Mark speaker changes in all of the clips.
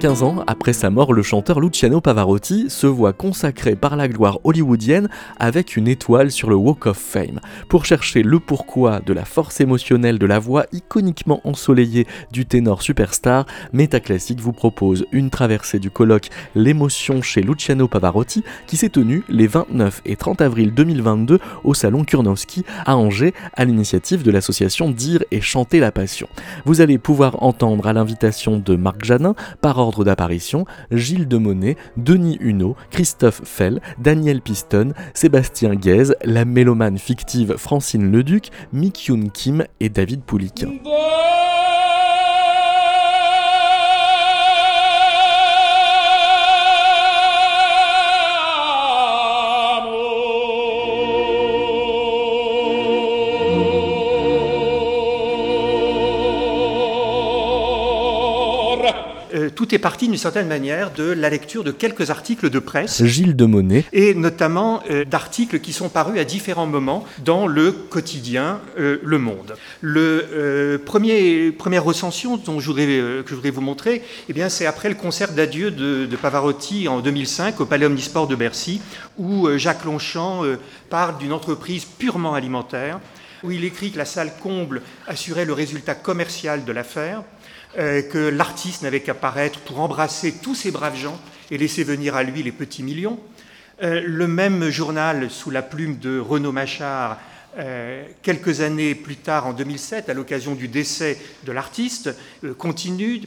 Speaker 1: 15 ans après sa mort, le chanteur Luciano Pavarotti se voit consacré par la gloire hollywoodienne avec une étoile sur le Walk of Fame. Pour chercher le pourquoi de la force émotionnelle de la voix iconiquement ensoleillée du ténor superstar, Métaclassique vous propose une traversée du colloque L'émotion chez Luciano Pavarotti qui s'est tenue les 29 et 30 avril 2022 au salon Kurnowski à Angers à l'initiative de l'association Dire et chanter la passion. Vous allez pouvoir entendre à l'invitation de Marc Janin, par d'apparition Gilles de Monet, Denis Huneau, Christophe Fell, Daniel Piston, Sébastien Guèze, la mélomane fictive Francine Leduc, Mick Yoon Kim et David Poulic.
Speaker 2: Tout est parti d'une certaine manière de la lecture de quelques articles de presse.
Speaker 1: Gilles de Monet.
Speaker 2: Et notamment euh, d'articles qui sont parus à différents moments dans le quotidien euh, Le Monde. Le euh, premier, première recension dont je voudrais, que je voudrais vous montrer, eh bien, c'est après le concert d'adieu de, de, Pavarotti en 2005 au Palais Omnisport de Bercy, où Jacques Longchamp parle d'une entreprise purement alimentaire, où il écrit que la salle comble assurait le résultat commercial de l'affaire euh, que l'artiste n'avait qu'à paraître pour embrasser tous ces braves gens et laisser venir à lui les petits millions. Euh, le même journal, sous la plume de Renaud Machard, euh, quelques années plus tard, en 2007, à l'occasion du décès de l'artiste, continue,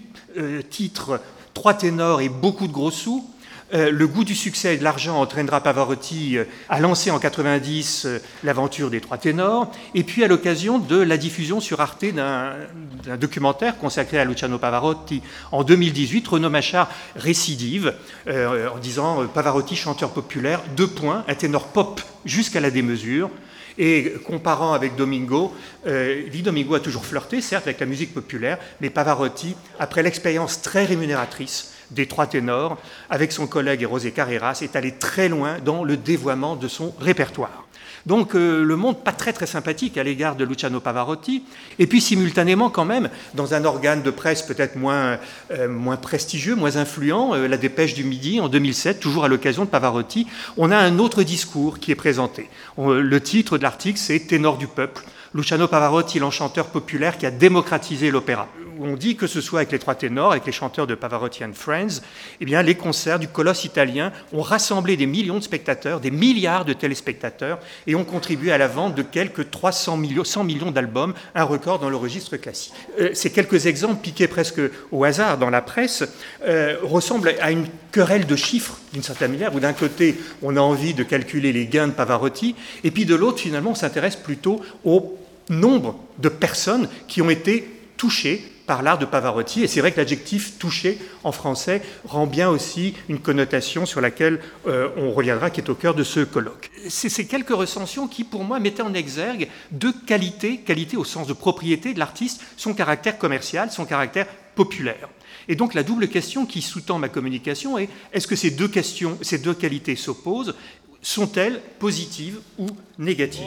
Speaker 2: titre Trois ténors et beaucoup de gros sous, euh, le goût du succès et de l'argent entraînera Pavarotti euh, à lancer en 90 euh, l'aventure des trois ténors, et puis à l'occasion de la diffusion sur Arte d'un documentaire consacré à Luciano Pavarotti en 2018, Renaud Machard récidive en disant Pavarotti chanteur populaire, deux points, un ténor pop jusqu'à la démesure. Et comparant avec Domingo, euh, Domingo a toujours flirté, certes, avec la musique populaire, mais Pavarotti, après l'expérience très rémunératrice des trois ténors, avec son collègue Rosé Carreras, est allé très loin dans le dévoiement de son répertoire. Donc euh, le monde pas très très sympathique à l'égard de Luciano Pavarotti, et puis simultanément quand même, dans un organe de presse peut-être moins, euh, moins prestigieux, moins influent, euh, la dépêche du midi en 2007, toujours à l'occasion de Pavarotti, on a un autre discours qui est présenté. le titre de l'article c'est Ténor du peuple. Luciano Pavarotti, l'enchanteur populaire qui a démocratisé l'opéra on dit que ce soit avec les trois ténors, avec les chanteurs de Pavarotti and Friends, eh bien, les concerts du colosse italien ont rassemblé des millions de spectateurs, des milliards de téléspectateurs, et ont contribué à la vente de quelques 300 millions, 100 millions d'albums, un record dans le registre classique. Euh, ces quelques exemples, piqués presque au hasard dans la presse, euh, ressemblent à une querelle de chiffres, d'une certaine manière, où d'un côté, on a envie de calculer les gains de Pavarotti, et puis de l'autre, finalement, on s'intéresse plutôt au nombre de personnes qui ont été touchées par l'art de Pavarotti. Et c'est vrai que l'adjectif touché en français rend bien aussi une connotation sur laquelle euh, on reviendra, qui est au cœur de ce colloque. C'est ces quelques recensions qui, pour moi, mettaient en exergue deux qualités, qualité au sens de propriété de l'artiste, son caractère commercial, son caractère populaire. Et donc la double question qui sous-tend ma communication est est-ce que ces deux questions, ces deux qualités s'opposent? Sont-elles positives ou négatives?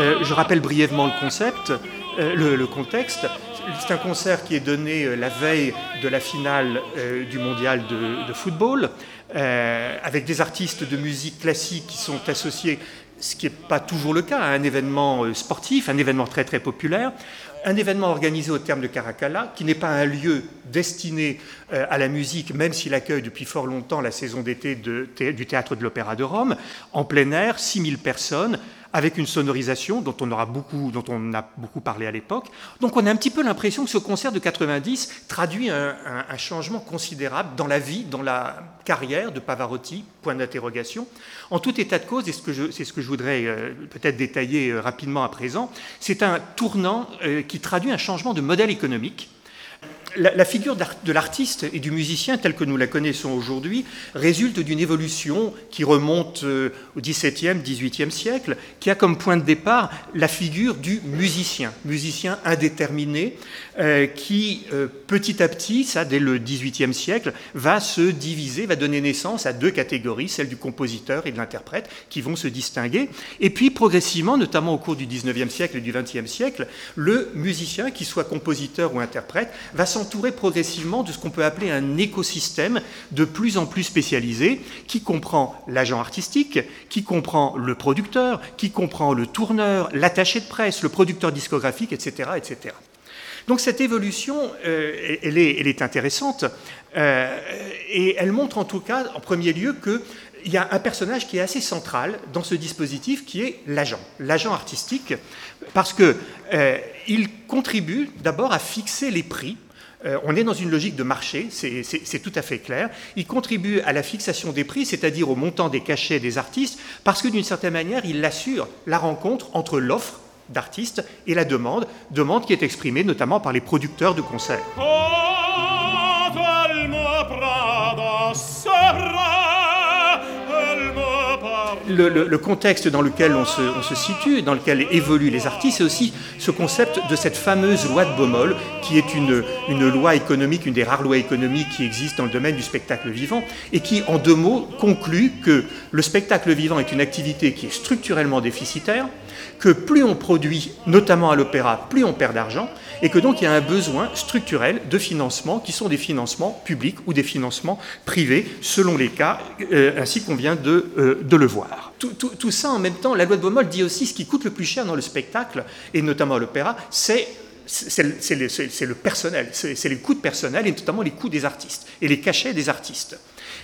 Speaker 2: Euh, je rappelle brièvement le concept, euh, le, contexte. C'est un concert qui est donné euh, la veille de la finale du mondial de, football, avec des artistes de musique classique qui sont associés ce qui n'est pas toujours le cas, à un événement sportif, un événement très très populaire un événement organisé au terme de Caracalla, qui n'est pas un lieu destiné euh, à la musique, même s'il accueille depuis fort longtemps la saison d'été du théâtre de l'Opéra de Rome, en plein air, 6000 personnes, avec une sonorisation dont on, aura beaucoup, dont on a beaucoup parlé à l'époque. Donc on a un petit peu l'impression que ce concert de 90 traduit un, changement considérable dans la vie, dans la carrière de Pavarotti, point d'interrogation. En tout état de cause, et c'est ce que je voudrais euh, peut-être détailler euh, rapidement à présent, c'est un tournant euh, qui traduit un changement de modèle économique la, figure de l'artiste et du musicien telle que nous la connaissons aujourd'hui résulte d'une évolution qui remonte euh, au XVIIe, XVIIIe siècle, qui a comme point de départ la figure du musicien, musicien indéterminé, euh, qui euh, petit à petit, ça dès le XVIIIe siècle, va se diviser, va donner naissance à deux catégories, celle du compositeur et de l'interprète, qui vont se distinguer. Et puis progressivement, notamment au cours du XIXe siècle et du XXe siècle, le musicien, qu'il soit compositeur ou interprète, va s'entourer progressivement de ce qu'on peut appeler un écosystème de plus en plus spécialisé, qui comprend l'agent artistique, qui comprend le producteur, qui comprend le tourneur, l'attaché de presse, le producteur discographique, etc. etc. Donc cette évolution, euh, elle, est, intéressante euh, et elle montre en tout cas, en premier lieu, qu'il y a un personnage qui est assez central dans ce dispositif, qui est l'agent, l'agent artistique, parce qu'il euh, contribue d'abord à fixer les prix. On est dans une logique de marché, c'est tout à fait clair. Il contribue à la fixation des prix, c'est-à-dire au montant des cachets des artistes, parce que d'une certaine manière, il assure la rencontre entre l'offre d'artistes et la demande, demande qui est exprimée notamment par les producteurs de concerts. Le, contexte dans lequel on se, situe, dans lequel évoluent les artistes, c'est aussi ce concept de cette fameuse loi de Baumol, qui est une, une loi économique, une des rares lois économiques qui existent dans le domaine du spectacle vivant, et qui, en deux mots, conclut que le spectacle vivant est une activité qui est structurellement déficitaire, que plus on produit, notamment à l'opéra, plus on perd d'argent, et que donc il y a un besoin structurel de financement qui sont des financements publics ou des financements privés, selon les cas, euh, ainsi qu'on vient de, euh, le voir. Tout, ça en même temps, la loi de Baumol dit aussi ce qui coûte le plus cher dans le spectacle, et notamment à l'opéra, c'est c'est le, personnel, c'est les coûts de personnel et notamment les coûts des artistes et les cachets des artistes.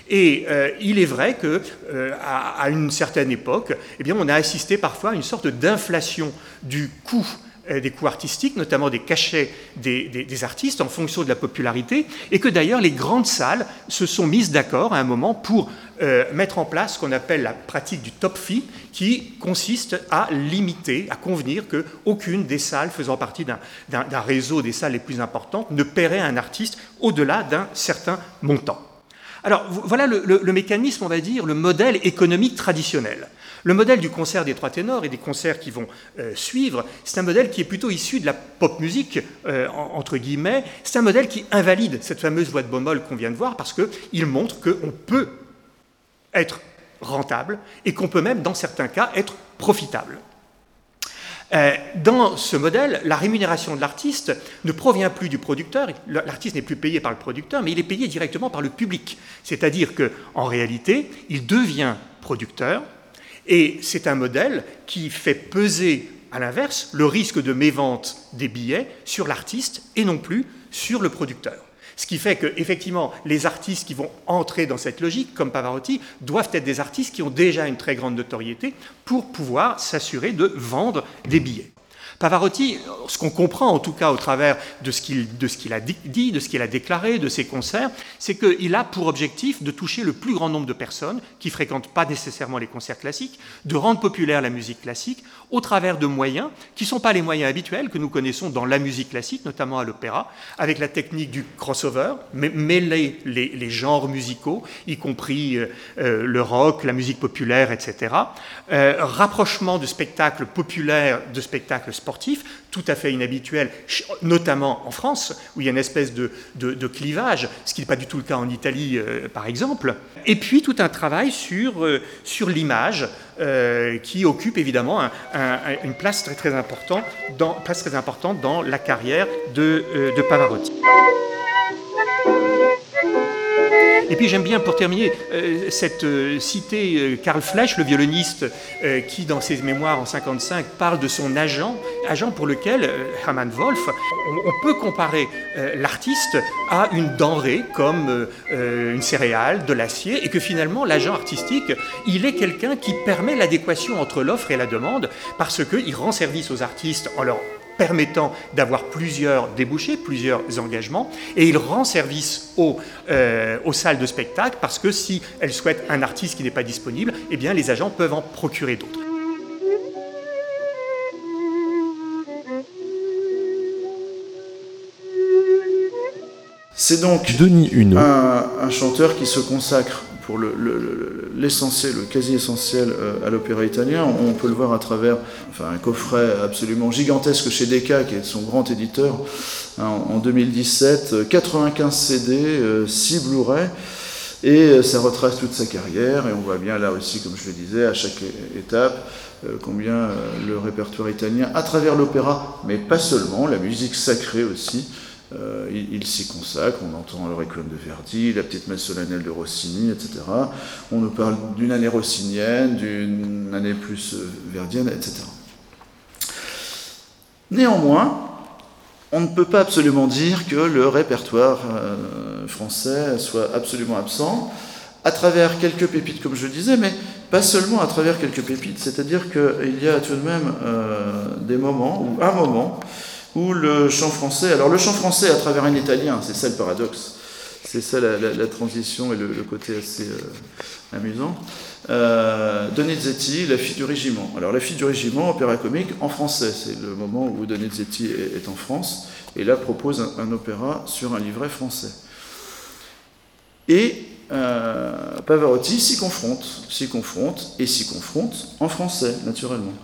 Speaker 2: Et euh, il est vrai que à, une certaine époque, eh bien, on a assisté parfois à une sorte d'inflation du coût des coûts artistiques, notamment des cachets des, artistes en fonction de la popularité, et que d'ailleurs les grandes salles se sont mises d'accord à un moment pour mettre en place ce qu'on appelle la pratique du top fee, qui consiste à limiter, à convenir qu'aucune des salles faisant partie d'un réseau des salles les plus importantes ne paierait un artiste au-delà d'un certain montant. Alors voilà le, mécanisme, on va dire, le modèle économique traditionnel. Le modèle du concert des trois ténors et des concerts qui vont euh, suivre, c'est un modèle qui est plutôt issu de la pop musique, euh, entre guillemets. C'est un modèle qui invalide cette fameuse loi de Baumol qu'on vient de voir parce qu'il montre qu'on peut être rentable et qu'on peut même, dans certains cas, être profitable. Euh, dans ce modèle, la rémunération de l'artiste ne provient plus du producteur, l'artiste n'est plus payé par le producteur, mais il est payé directement par le public. C'est-à-dire qu'en réalité, il devient producteur, et c'est un modèle qui fait peser, à l'inverse, le risque de mévente des billets sur l'artiste et non plus sur le producteur. Ce qui fait que, effectivement, les artistes qui vont entrer dans cette logique, comme Pavarotti, doivent être des artistes qui ont déjà une très grande notoriété pour pouvoir s'assurer de vendre des billets. Pavarotti, ce qu'on comprend en tout cas au travers de ce qu'il a dit, de ce qu'il a déclaré, de ses concerts, c'est qu'il a pour objectif de toucher le plus grand nombre de personnes qui fréquentent pas nécessairement les concerts classiques, de rendre populaire la musique classique au travers de moyens qui ne sont pas les moyens habituels que nous connaissons dans la musique classique, notamment à l'opéra, avec la technique du crossover, mêler les, genres musicaux, y compris euh, euh, le rock, la musique populaire, etc. Euh, rapprochement de spectacles populaires de spectacles sportifs, tout à fait inhabituel, notamment en France, où il y a une espèce de, clivage, ce qui n'est pas du tout le cas en Italie, euh, par exemple. Et puis tout un travail sur, euh, sur l'image, euh, qui occupe évidemment une place très, très, importante dans, place très importante dans la carrière de, de Pavarotti. Et puis j'aime bien, pour terminer, euh, cette euh, cité euh, Karl Flesch, le violoniste, qui dans ses mémoires en 55 parle de son agent, agent pour lequel, Hermann Wolf, on, peut comparer l'artiste à une denrée comme une céréale, de l'acier, et que finalement l'agent artistique, il est quelqu'un qui permet l'adéquation entre l'offre et la demande, parce qu'il rend service aux artistes en leur permettant d'avoir plusieurs débouchés, plusieurs engagements, et il rend service aux, euh, aux, salles de spectacle parce que si elles souhaitent un artiste qui n'est pas disponible, eh bien les agents peuvent en procurer d'autres.
Speaker 3: C'est donc
Speaker 1: Denis Huneau.
Speaker 3: un, un chanteur qui se consacre pour le- le- le- l'essentiel, le, quasi essentiel euh, à l'opéra italien. On peut le voir à travers enfin, un coffret absolument gigantesque chez Decca, qui est son grand éditeur, hein, en, en 2017, euh, 95 CD, 6 Blu-ray. Et euh, ça retrace toute sa carrière, et on voit bien là aussi, comme je le disais, à chaque étape, euh, combien le répertoire italien, à travers l'opéra, mais pas seulement, la musique sacrée aussi, euh, il, s'y consacre. On entend le Requiem de Verdi, la petite messe solennelle de Rossini, etc. On nous parle d'une année rossinienne, d'une année plus euh, verdienne, etc. Néanmoins, on ne peut pas absolument dire que le répertoire euh, français soit absolument absent, à travers quelques pépites, comme je disais, mais pas seulement à travers quelques pépites. C'est-à-dire qu'il y a tout de même des moments, ou un moment, où le chant français, alors le chant français à travers un italien, c'est ça le paradoxe, c'est ça la, transition et le, côté assez euh, amusant. Euh, Donizetti, La fille du régiment. Alors La fille du régiment, opéra comique en français, c'est le moment où Donizetti est, est en France, et là propose un, un opéra sur un livret français. Et euh, Pavarotti s'y confronte, s'y confronte et s'y confronte en français, naturellement.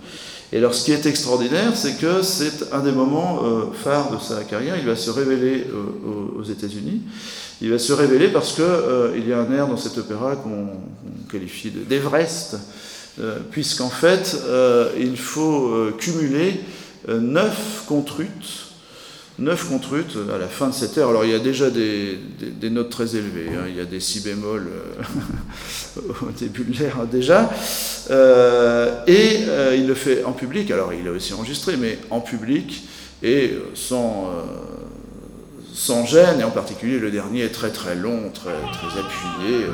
Speaker 3: Et alors, ce qui est extraordinaire, c'est que c'est un des moments euh, phares de sa carrière. Il va se révéler euh, aux- États-Unis. Il va se révéler parce que euh, y a un air dans cet opéra qu'on qualifie de- d'Everest, puisqu'en fait, il faut cumuler neuf contrutes neuf contrutes à la fin de cette ère. Alors il y a déjà des, notes très élevées, hein. il y a des si bémols euh, au début de l'ère déjà, Euh, et euh, il le fait en public, alors il a aussi enregistré, mais en public et euh, sans, euh, gêne, et en particulier le dernier est très très long, très, très appuyé,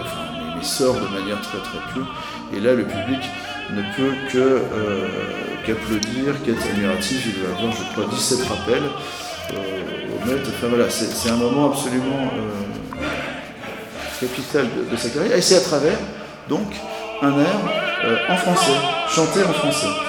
Speaker 3: mais sort de manière très très pure, et là le public ne peut que, euh, qu'applaudir, qu'être admiratif, il va avoir je crois 17 rappels euh, c'est un moment absolument euh, capital de, de sa carrière. Et c'est à travers, donc, un air euh, en français, chanté en français.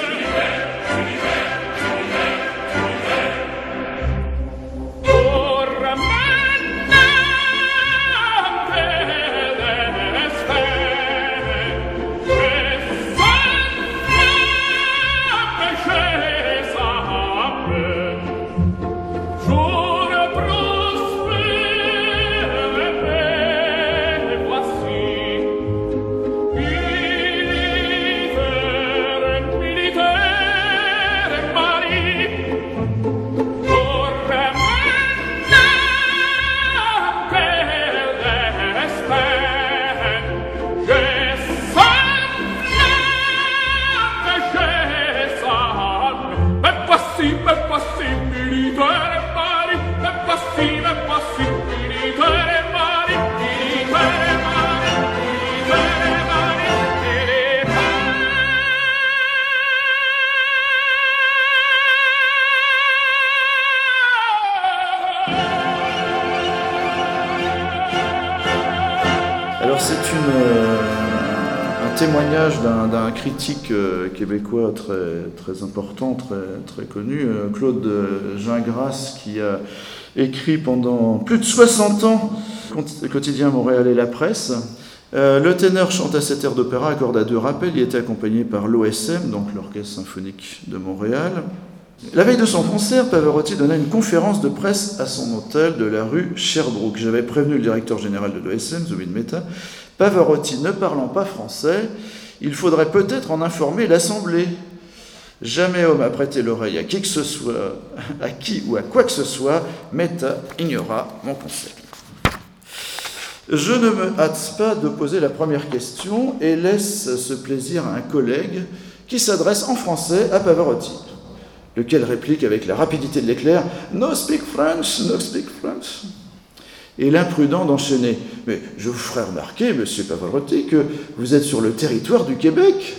Speaker 3: Témoignage d'un critique euh, québécois très, très important, très, très connu, euh, Claude Gingras, qui a écrit pendant plus de 60 ans Quotidien Montréal et la presse. Euh, le ténor chante à cet air d'opéra, accorde à deux rappels. Il était accompagné par l'OSM, donc l'Orchestre Symphonique de Montréal. La veille de son concert, Pavarotti donna une conférence de presse à son hôtel de la rue Sherbrooke. J'avais prévenu le directeur général de l'OSM, Zubin Mehta. Pavarotti ne parlant pas français, il faudrait peut-être en informer l'Assemblée. Jamais homme a prêté l'oreille à qui que ce soit, à qui ou à quoi que ce soit, Mehta ignora mon conseil. Je ne me hâte pas de poser la première question et laisse ce plaisir à un collègue qui s'adresse en français à Pavarotti, lequel réplique avec la rapidité de l'éclair No speak French, no speak French. Et l'imprudent d'enchaîner Mais je vous ferai remarquer, monsieur Pavarotti, que vous êtes sur le territoire du Québec.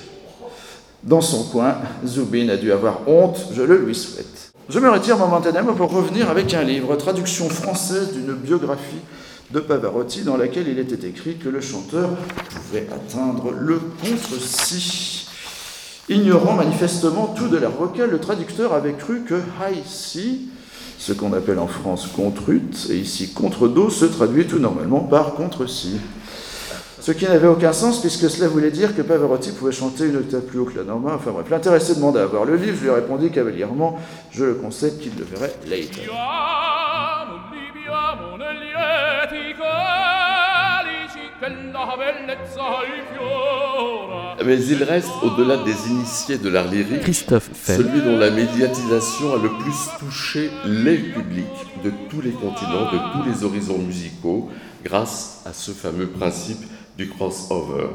Speaker 3: Dans son coin, Zubin a dû avoir honte, je le lui souhaite. Je me retire momentanément pour revenir avec un livre, traduction française d'une biographie de Pavarotti dans laquelle il était écrit que le chanteur pouvait atteindre le contre-si. Ignorant manifestement tout de l'air vocal, le traducteur avait cru que high C ce qu'on appelle en France contrute, et ici contre-do se traduit tout normalement par contre-si. Ce qui n'avait aucun sens puisque cela voulait dire que Pavarotti pouvait chanter une octave plus haut que la normale. Enfin bref, l'intéressé demanda à voir le livre, je lui ai répondu cavalièrement, je le conseille qu'il le verrait later.
Speaker 4: Mais il reste, au-delà des initiés de l'art lyrique,
Speaker 1: Christophe Fell.
Speaker 4: celui dont la médiatisation a le plus touché les publics de tous les continents, de tous les horizons musicaux, grâce à ce fameux principe du crossover,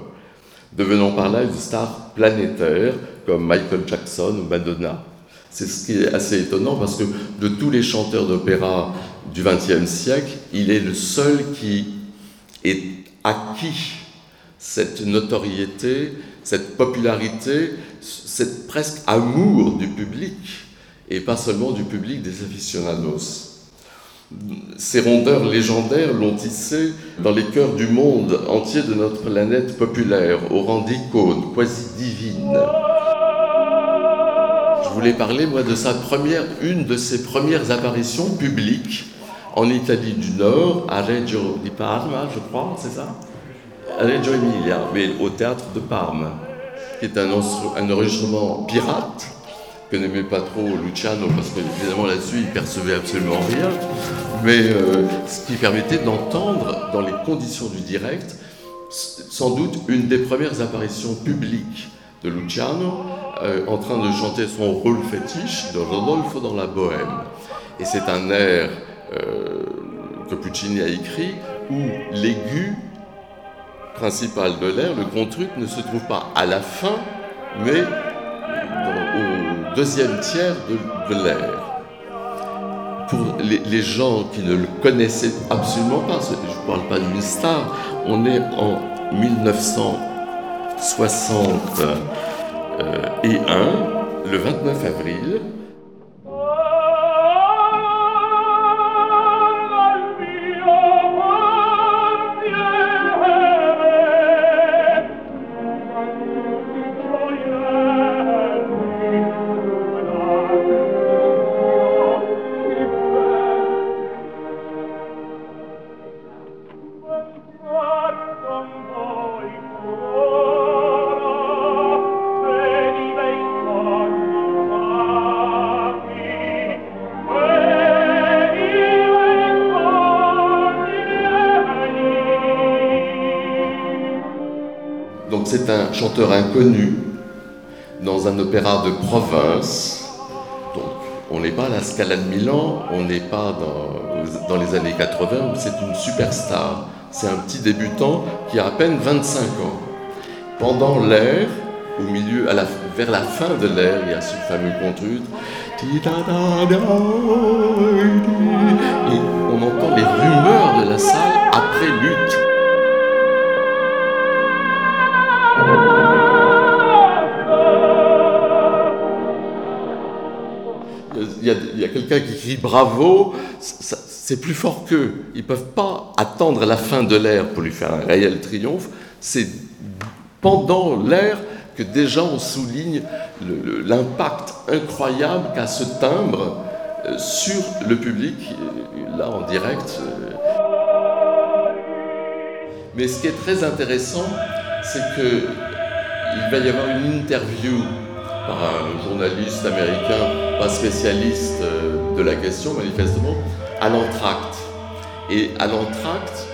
Speaker 4: devenant par là une star planétaire comme Michael Jackson ou Madonna. C'est ce qui est assez étonnant parce que de tous les chanteurs d'opéra du XXe siècle, il est le seul qui est acquis cette notoriété, cette popularité, cette presque amour du public, et pas seulement du public des aficionados. Ces rondeurs légendaires l'ont tissé dans les cœurs du monde entier de notre planète populaire, au rang d'icône quasi divine. Je voulais parler, moi, de sa première, une de ses premières apparitions publiques en Italie du Nord, à Reggio di Parma, je crois, c'est ça? À Reggio Emilia, mais au théâtre de Parme, qui est un, enregistrement pirate que n'aimait pas trop Luciano, parce qu'évidemment là-dessus, il percevait absolument rien, mais euh, ce qui permettait d'entendre, dans les conditions du direct, sans doute une des premières apparitions publiques de Luciano, euh, en train de chanter son rôle fétiche de Rodolfo dans la Bohème. Et c'est un air que Puccini a écrit où l'aigu principal de l'air, le contruc, ne se trouve pas à la fin, mais au deuxième tiers de, l'air. Pour les, gens qui ne le connaissaient absolument pas, je ne parle pas d'une star, on est en 1961, le 29 avril, chanteur inconnu dans un opéra de province. Donc, on n'est pas à la Scala de Milan, on n'est pas dans, dans, les années 80 où c'est une superstar. C'est un petit débutant qui a à peine 25 ans. Pendant l'ère, au milieu, à la, vers la fin de l'ère, il y a ce fameux contrut. Et on entend les rumeurs de la salle après lutte. Il y a, quelqu'un qui crie bravo, c'est plus fort qu'eux. Ils ne peuvent pas attendre la fin de l'ère pour lui faire un réel triomphe. C'est pendant l'ère que déjà on souligne l'impact incroyable qu'a ce timbre sur le public, là en direct. Mais ce qui est très intéressant, c'est qu'il va y avoir une interview par un journaliste américain, pas spécialiste de la question manifestement, à l'entracte. Et à l'entracte,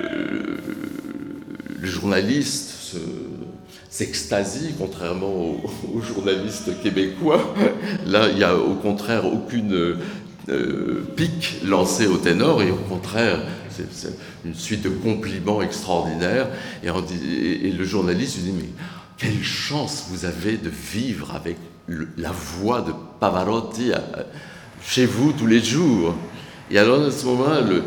Speaker 4: le, journaliste s'extasie, contrairement aux, journalistes québécois. Là, il n'y a au contraire aucune euh, pique lancée au ténor, et au contraire, c'est une suite de compliments extraordinaires. Et le journaliste lui dit, mais quelle chance vous avez de vivre avec la voix de Pavarotti à, chez vous tous les jours. Et alors, à ce le,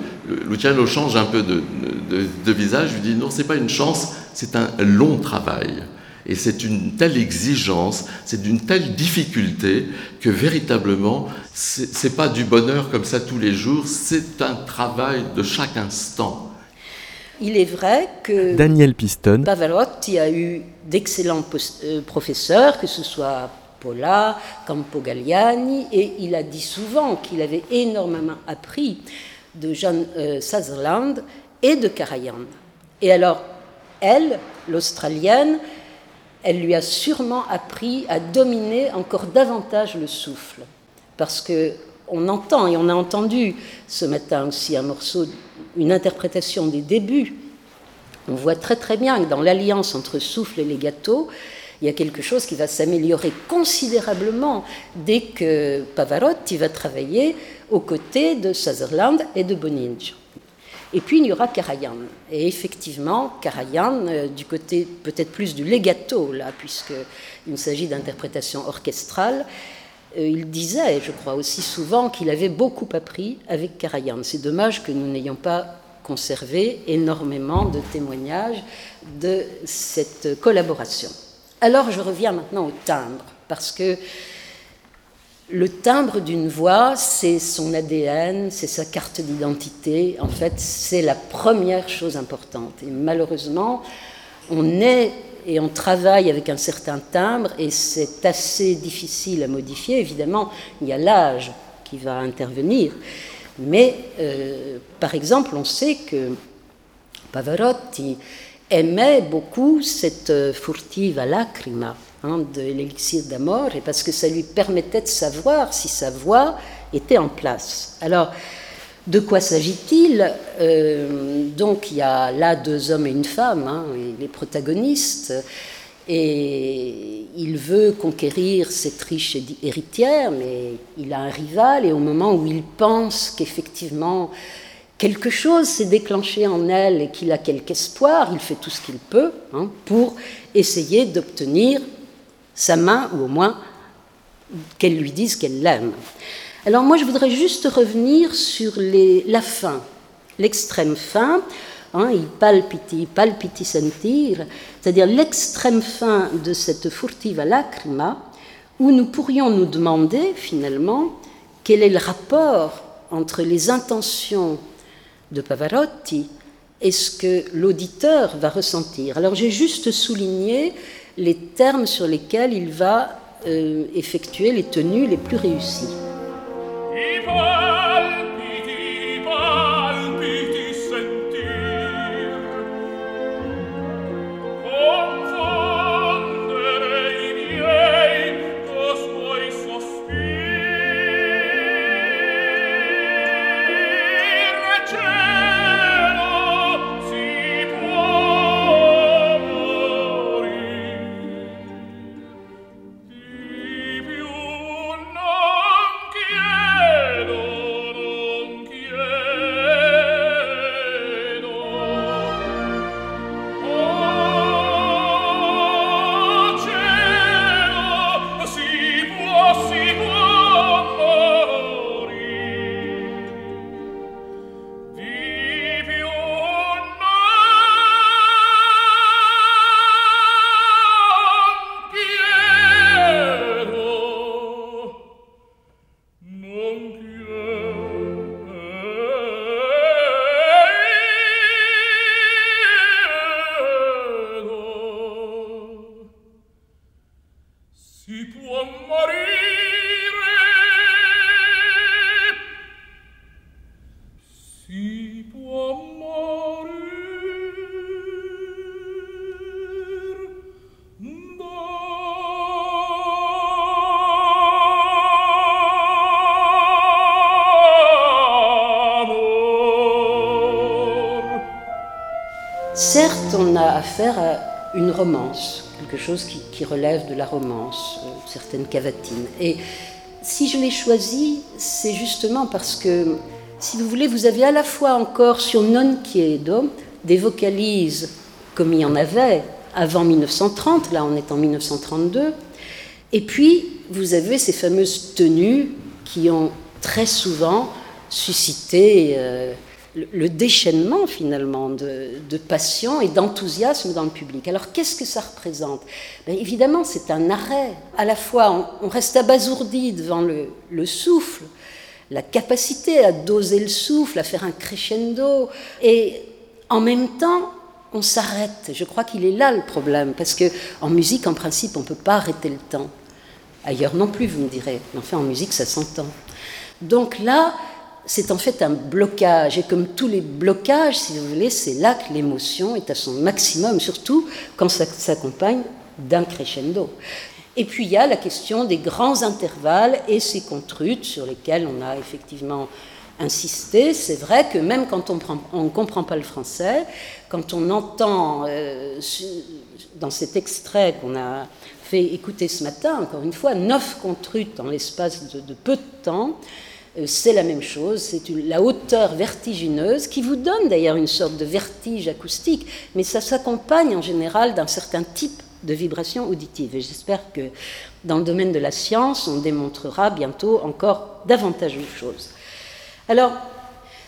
Speaker 4: Luciano change un peu de visage, lui dit non, c'est pas une chance, c'est un long travail. Et c'est une telle exigence, c'est d'une telle difficulté que véritablement, c'est pas du bonheur comme ça tous les jours, c'est un travail de chaque instant.
Speaker 5: Il est vrai que
Speaker 1: Daniel Piston.
Speaker 5: Pavarotti a eu d'excellents professeurs, que ce soit Pola, Campo Galliani, et il a dit souvent qu'il avait énormément appris de John euh, Sutherland et de Karajan. Et alors, elle, l'Australienne, elle lui a sûrement appris à dominer encore davantage le souffle. Parce que on entend, et on a entendu ce matin aussi un morceau, une interprétation des débuts. On voit très très bien que dans l'alliance entre souffle et legato, il y a quelque chose qui va s'améliorer considérablement dès que Pavarotti va travailler aux côtés de Sutherland et de Boninch. Et puis il y aura Karajan. Et effectivement, Karajan, euh, du côté peut-être plus du legato, là, puisqu'il s'agit d'interprétation orchestrale, il disait, je crois aussi souvent, qu'il avait beaucoup appris avec Karajan. C'est dommage que nous n'ayons pas conservé énormément de témoignages de cette collaboration. Alors je reviens maintenant au timbre, parce que le timbre d'une voix, c'est son ADN, c'est sa carte d'identité. En fait, c'est la première chose importante. Et malheureusement, on est et on travaille avec un certain timbre et c'est assez difficile à modifier. Évidemment, il y a l'âge qui va intervenir. Mais, euh, par exemple, on sait que Pavarotti aimait beaucoup cette furtiva lacrima Hein, de l'élixir d'amour, et parce que ça lui permettait de savoir si sa voix était en place. Alors, de quoi s'agit-il euh, Donc, il y a là deux hommes et une femme, hein, les protagonistes, et il veut conquérir cette riche héritière, mais il a un rival, et au moment où il pense qu'effectivement quelque chose s'est déclenché en elle et qu'il a quelque espoir, il fait tout ce qu'il peut hein, pour essayer d'obtenir sa main, ou au moins qu'elle lui dise qu'elle l'aime. Alors moi, je voudrais juste revenir sur la fin, l'extrême fin, hein, il palpiti, palpiti sentir, c'est-à-dire l'extrême fin de cette furtiva lacrima, où nous pourrions nous demander finalement quel est le rapport entre les intentions de Pavarotti et ce que l'auditeur va ressentir. Alors j'ai juste souligné les termes sur lesquels il va euh, effectuer les tenues les plus réussies. I palpiti quelque chose qui, relève de la romance, euh, certaines cavatines. Et si je l'ai choisi, c'est justement parce que, si vous voulez, vous avez à la fois encore sur Non Chiedo des vocalises comme il y en avait avant 1930, là on est en 1932, et puis vous avez ces fameuses tenues qui ont très souvent suscité euh, le déchaînement finalement de, passion et d'enthousiasme dans le public. Alors qu'est-ce que ça représente? Ben, Évidemment, c'est un arrêt. À la fois, on, reste abasourdi devant le, souffle, la capacité à doser le souffle, à faire un crescendo, et en même temps, on s'arrête. Je crois qu'il est là le problème, parce que en musique, en principe, on ne peut pas arrêter le temps. Ailleurs non plus, vous me direz. Mais enfin, en musique, ça s'entend. Donc là, c'est en fait un blocage. Et comme tous les blocages, si vous voulez, c'est là que l'émotion est à son maximum, surtout quand ça s'accompagne d'un crescendo. Et puis il y a la question des grands intervalles et ces contrutes sur lesquels on a effectivement insisté. C'est vrai que même quand on ne comprend pas le français, quand on entend euh, dans cet extrait qu'on a fait écouter ce matin, encore une fois, neuf contrutes en l'espace de, peu de temps, c'est la même chose, c'est la hauteur vertigineuse qui vous donne d'ailleurs une sorte de vertige acoustique, mais ça s'accompagne en général d'un certain type de vibration auditive. Et j'espère que dans le domaine de la science, on démontrera bientôt encore davantage de choses. Alors,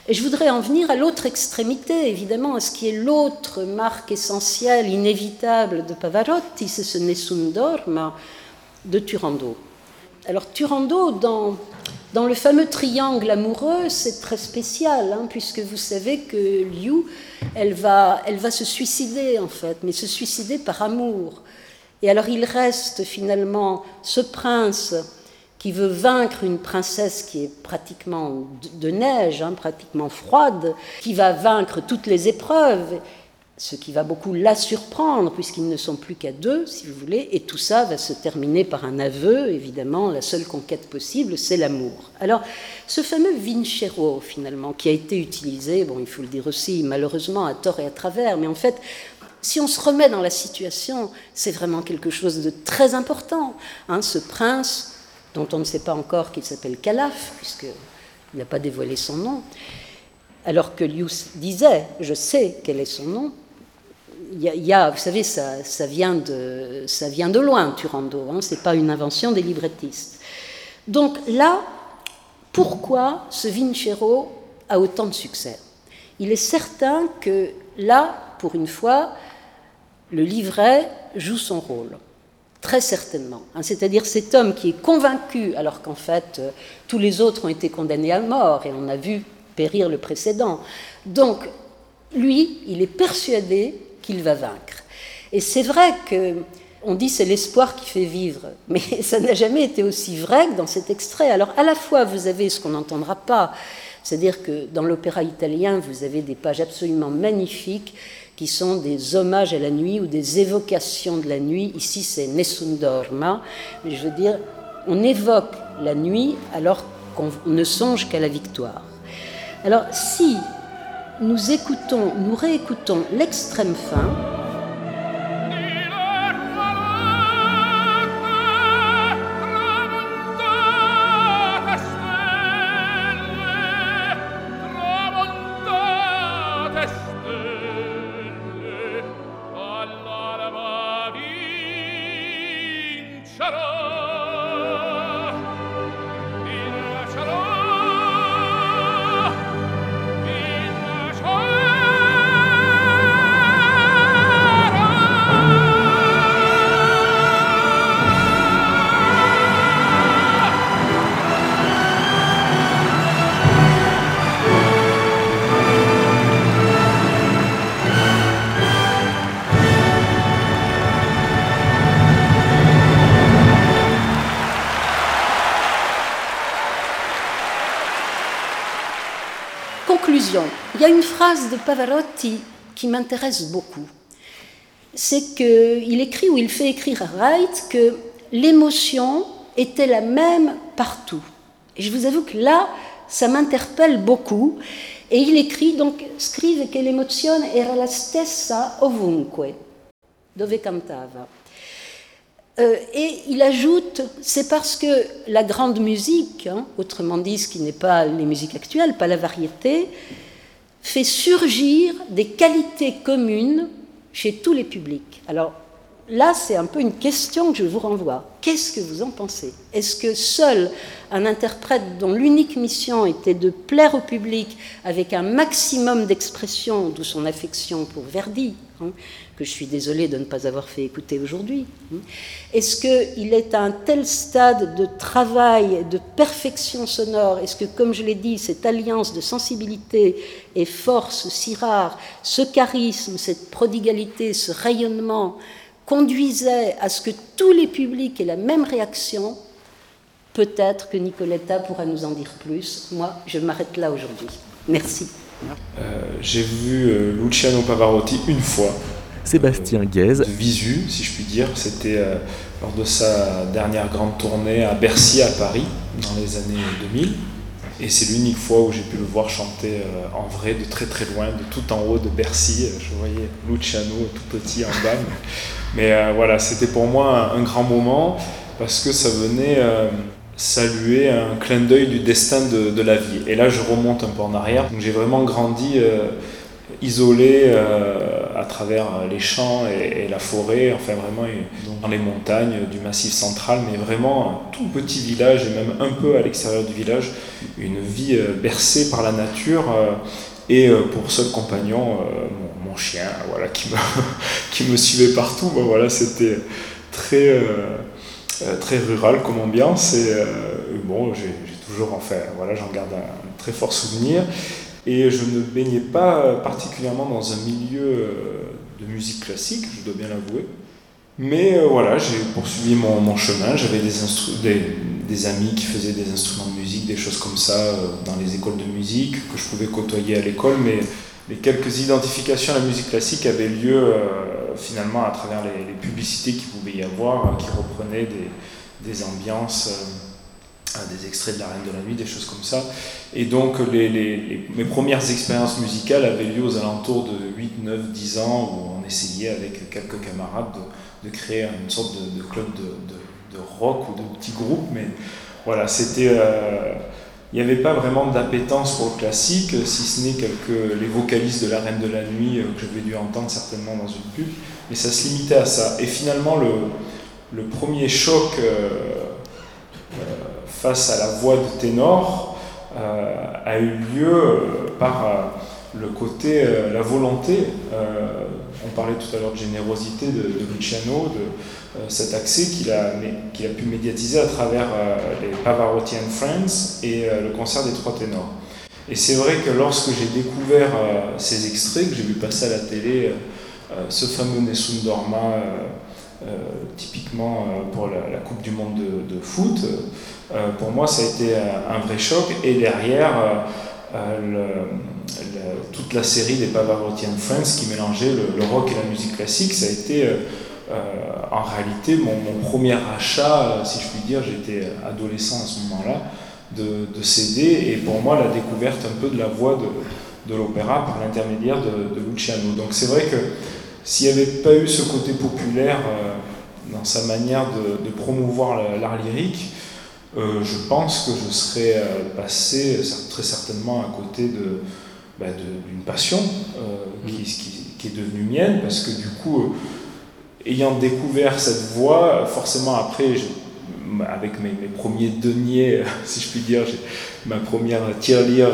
Speaker 5: je voudrais en venir à l'autre extrémité, évidemment, à ce qui est l'autre marque essentielle, inévitable de Pavarotti, c'est ce Nessun Dorma de Turando. Alors Turando, dans, dans le fameux triangle amoureux, c'est très spécial, hein, puisque vous savez que Liu, elle va, elle va se suicider en fait, mais se suicider par amour. Et alors il reste finalement ce prince qui veut vaincre une princesse qui est pratiquement de neige, hein, pratiquement froide, qui va vaincre toutes les épreuves, ce qui va beaucoup la surprendre, puisqu'ils ne sont plus qu'à deux, si vous voulez, et tout ça va se terminer par un aveu, évidemment, la seule conquête possible, c'est l'amour. Alors, ce fameux Vincero, finalement, qui a été utilisé, bon, il faut le dire aussi, malheureusement, à tort et à travers, mais en fait, si on se remet dans la situation, c'est vraiment quelque chose de très important. Hein, ce prince dont on ne sait pas encore qu'il s'appelle Calaf, puisqu'il n'a pas dévoilé son nom, alors que Lius disait, je sais quel est son nom, il y, a, vous savez, ça, ça, vient de, ça vient de loin, Turando, hein, ce n'est pas une invention des librettistes. Donc là, pourquoi ce Vincero a autant de succès? Il est certain que là, pour une fois, le livret joue son rôle. Très certainement. Hein. C'est-à-dire cet homme qui est convaincu, alors qu'en fait euh, tous les autres ont été condamnés à mort et on a vu périr le précédent. Donc lui, il est persuadé qu'il va vaincre. Et c'est vrai que on dit c'est l'espoir qui fait vivre, mais ça n'a jamais été aussi vrai que dans cet extrait. Alors à la fois vous avez ce qu'on n'entendra pas, c'est-à-dire que dans l'opéra italien vous avez des pages absolument magnifiques qui sont des hommages à la nuit ou des évocations de la nuit. Ici, c'est Nessun Dorma, mais je veux dire, on évoque la nuit alors qu'on ne songe qu'à la victoire. Alors, si nous écoutons, nous réécoutons l'extrême fin, phrase de Pavarotti qui m'intéresse beaucoup. C'est qu'il écrit ou il fait écrire à Wright que l'émotion était la même partout. Et je vous avoue que là, ça m'interpelle beaucoup. Et il écrit donc scrive que l'emozione era la stessa ovunque, dove cantava. Euh, et il ajoute, c'est parce que la grande musique, hein, autrement dit ce qui n'est pas les musiques actuelles, pas la variété, fait surgir des qualités communes chez tous les publics. Alors là, c'est un peu une question que je vous renvoie. Qu'est-ce que vous en pensez? Est-ce que seul un interprète dont l'unique mission était de plaire au public avec un maximum d'expression, d'où son affection pour Verdi, hein, que je suis désolée de ne pas avoir fait écouter aujourd'hui. Hein. Est-ce qu'il est à un tel stade de travail, de perfection sonore? Est-ce que, comme je l'ai dit, cette alliance de sensibilité et force si rare, ce charisme, cette prodigalité, ce rayonnement, conduisait à ce que tous les publics aient la même réaction, peut-être que Nicoletta pourra nous en dire plus. Moi, je m'arrête là aujourd'hui. Merci.
Speaker 6: Euh, j'ai vu euh, Luciano Pavarotti une fois.
Speaker 1: Sébastien Guèze.
Speaker 6: De visu, si je puis dire. C'était euh, lors de sa dernière grande tournée à Bercy, à Paris, dans les années 2000. Et c'est l'unique fois où j'ai pu le voir chanter en vrai de très très loin, de tout en haut de Bercy. Je voyais Luciano tout petit en bas. Mais, voilà, c'était pour moi un, grand moment parce que ça venait saluer un clin d'œil du destin de, la vie. Et là, je remonte un peu en arrière. Donc, j'ai vraiment grandi euh, isolé euh, à travers les champs et, la forêt, enfin vraiment dans les montagnes du Massif central, mais vraiment un tout petit village et même un peu à l'extérieur du village, une vie euh, bercée par la nature. et pour seul compagnon, mon, chien, voilà, qui me, qui me suivait partout. voilà, c'était très euh, très rural comme ambiance. Et euh, bon, j'ai toujours, enfin, voilà, j'en garde un très fort souvenir. Et je ne baignais pas particulièrement dans un milieu euh, de musique classique, je dois bien l'avouer. Mais voilà, j'ai poursuivi mon, chemin. J'avais des, amis qui faisaient des instruments de musique, des choses comme ça, dans les écoles de musique, que je pouvais côtoyer à l'école. Mais les quelques identifications à la musique classique avaient lieu euh, finalement à travers les, publicités qu'il pouvait y avoir, euh, qui reprenaient des, ambiances, euh, des extraits de la Reine de la Nuit, des choses comme ça. Et donc les, mes premières expériences musicales avaient lieu aux alentours de 8, 9, 10 ans, où on essayait avec quelques camarades de, créer une sorte de, club de, rock ou de petit groupe. Mais voilà, c'était il n'y avait pas vraiment d'appétence pour le classique, si ce n'est quelques les vocalistes de la Reine de la Nuit euh, que j'avais dû entendre certainement dans une pub, mais ça se limitait à ça. Et finalement, le, le premier choc euh, euh, face à la voix de ténor a eu lieu par le côté, la volonté. on parlait tout à l'heure de générosité de, de Luciano, de, euh, cet accès qu'il a, qu'il a pu médiatiser à travers euh, les Pavarotti and Friends et euh, le concert des trois ténors. Et c'est vrai que lorsque j'ai découvert ces extraits, que j'ai vu passer à la télé, ce fameux Nessun Dorma, typiquement pour la, Coupe du Monde de, foot, pour moi ça a été un vrai choc. Et derrière, toute la série des Pavarotti and Friends qui mélangeait le, rock et la musique classique, ça a été euh, en réalité, mon, premier achat, euh, si je puis dire, j'étais adolescent à ce moment-là, de, de, CD, et pour moi, la découverte un peu de la voix de, l'opéra par l'intermédiaire de, Luciano. Donc c'est vrai que s'il n'y avait pas eu ce côté populaire euh, dans sa manière de, promouvoir l'art lyrique, je pense que je serais passé très certainement à côté de, bah, d'une passion qui, qui, qui, est devenue mienne, parce que du coup, ayant découvert cette voix, forcément après, avec mes, premiers deniers, si je puis dire, ma première tirelire,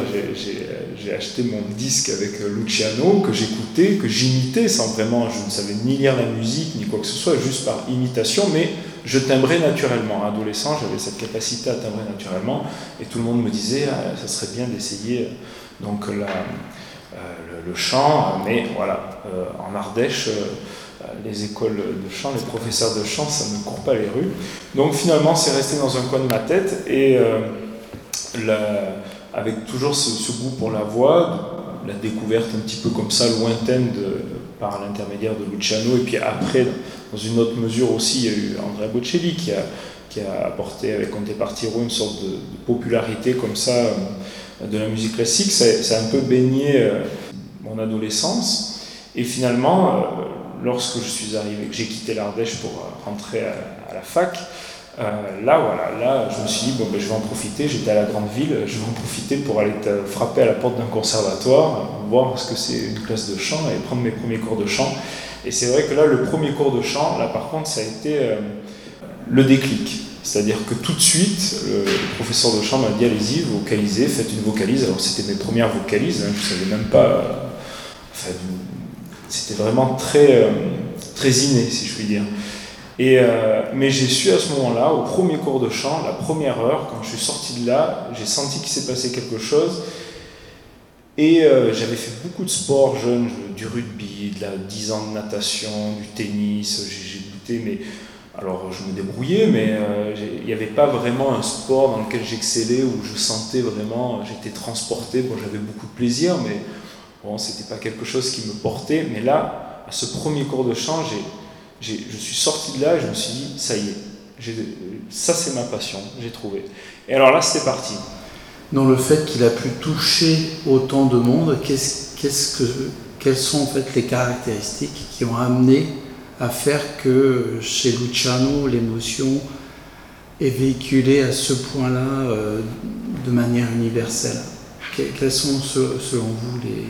Speaker 6: j'ai acheté mon disque avec Luciano, que j'écoutais, que j'imitais sans vraiment, je ne savais ni lire la musique, ni quoi que ce soit, juste par imitation, mais je timbrais naturellement. Adolescent, j'avais cette capacité à timbrer naturellement, et tout le monde me disait, ah, ça serait bien d'essayer donc la, euh, le, chant, mais voilà, euh, en Ardèche, euh, les écoles de chant, les professeurs de chant, ça ne court pas les rues. Donc finalement, c'est resté dans un coin de ma tête et euh, avec toujours ce, goût pour la voix, la découverte un petit peu comme ça, lointaine par l'intermédiaire de Luciano, et puis après, dans une autre mesure aussi, il y a eu Andrea Bocelli qui a, qui a apporté avec Conte Partiro une sorte de, popularité comme ça euh, de la musique classique. Ça, a un peu baigné euh, mon adolescence. Et finalement, lorsque je suis arrivé, que j'ai quitté l'Ardèche pour euh, rentrer à, la fac, euh, là, voilà, là, je me suis dit, ben, je vais en profiter, j'étais à la grande ville, je vais en profiter pour aller frapper à la porte d'un conservatoire, voir ce que c'est une classe de chant et prendre mes premiers cours de chant. Et c'est vrai que là, le premier cours de chant, là, par contre, ça a été euh, le déclic. C'est-à-dire que tout de suite, le, professeur de chant m'a dit, allez-y, vocalisez, faites une vocalise. Alors, c'était mes premières vocalises, hein, je ne savais même pas... Enfin, c'était vraiment très, euh, très inné, si je puis dire. Euh, mais j'ai su à ce moment-là, au premier cours de chant, la première heure, quand je suis sorti de là, j'ai senti qu'il s'est passé quelque chose. Et euh, j'avais fait beaucoup de sport jeune, du rugby, de la 10 ans de natation, du tennis, j'ai j'écoutais, mais alors je me débrouillais, mais il n'y avait pas vraiment un sport dans lequel j'excellais, où je sentais vraiment, j'étais transporté, bon, j'avais beaucoup de plaisir, mais bon, c'était pas quelque chose qui me portait. Mais là, à ce premier cours de chant, je suis sorti de là et je me suis dit, ça y est, ça c'est ma passion, j'ai trouvé. Et alors là, c'était parti.
Speaker 7: Dans le fait qu'il a pu toucher autant de monde, quelles sont en fait les caractéristiques qui ont amené à faire que chez Luciano, l'émotion est véhiculée à ce point-là euh, de manière universelle? Quelles sont, selon vous, les,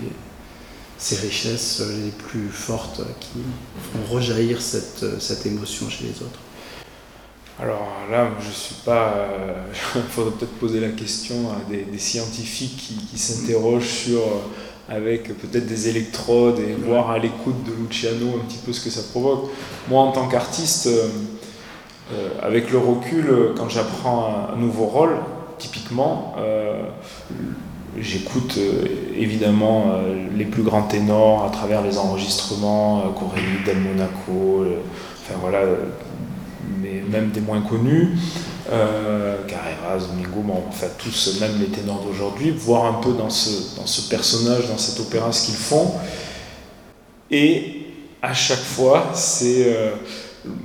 Speaker 7: ces richesses les plus fortes qui font rejaillir cette, cette émotion chez les autres
Speaker 6: alors là, je suis pas. Il faudrait peut-être poser la question à des, scientifiques qui, s'interrogent sur, euh, avec peut-être des électrodes et voir à l'écoute de Luciano un petit peu ce que ça provoque. Moi, en tant qu'artiste, euh, euh, avec le recul, quand j'apprends un, nouveau rôle, typiquement, j'écoute évidemment les plus grands ténors à travers les enregistrements, Corelli, Del Monaco, enfin voilà mais même des moins connus, euh, Carreras, Domingo, bon, enfin tous, même les ténors d'aujourd'hui, voir un peu dans ce, dans ce personnage, dans cette opéra, ce qu'ils font. Et à chaque fois, c'est euh,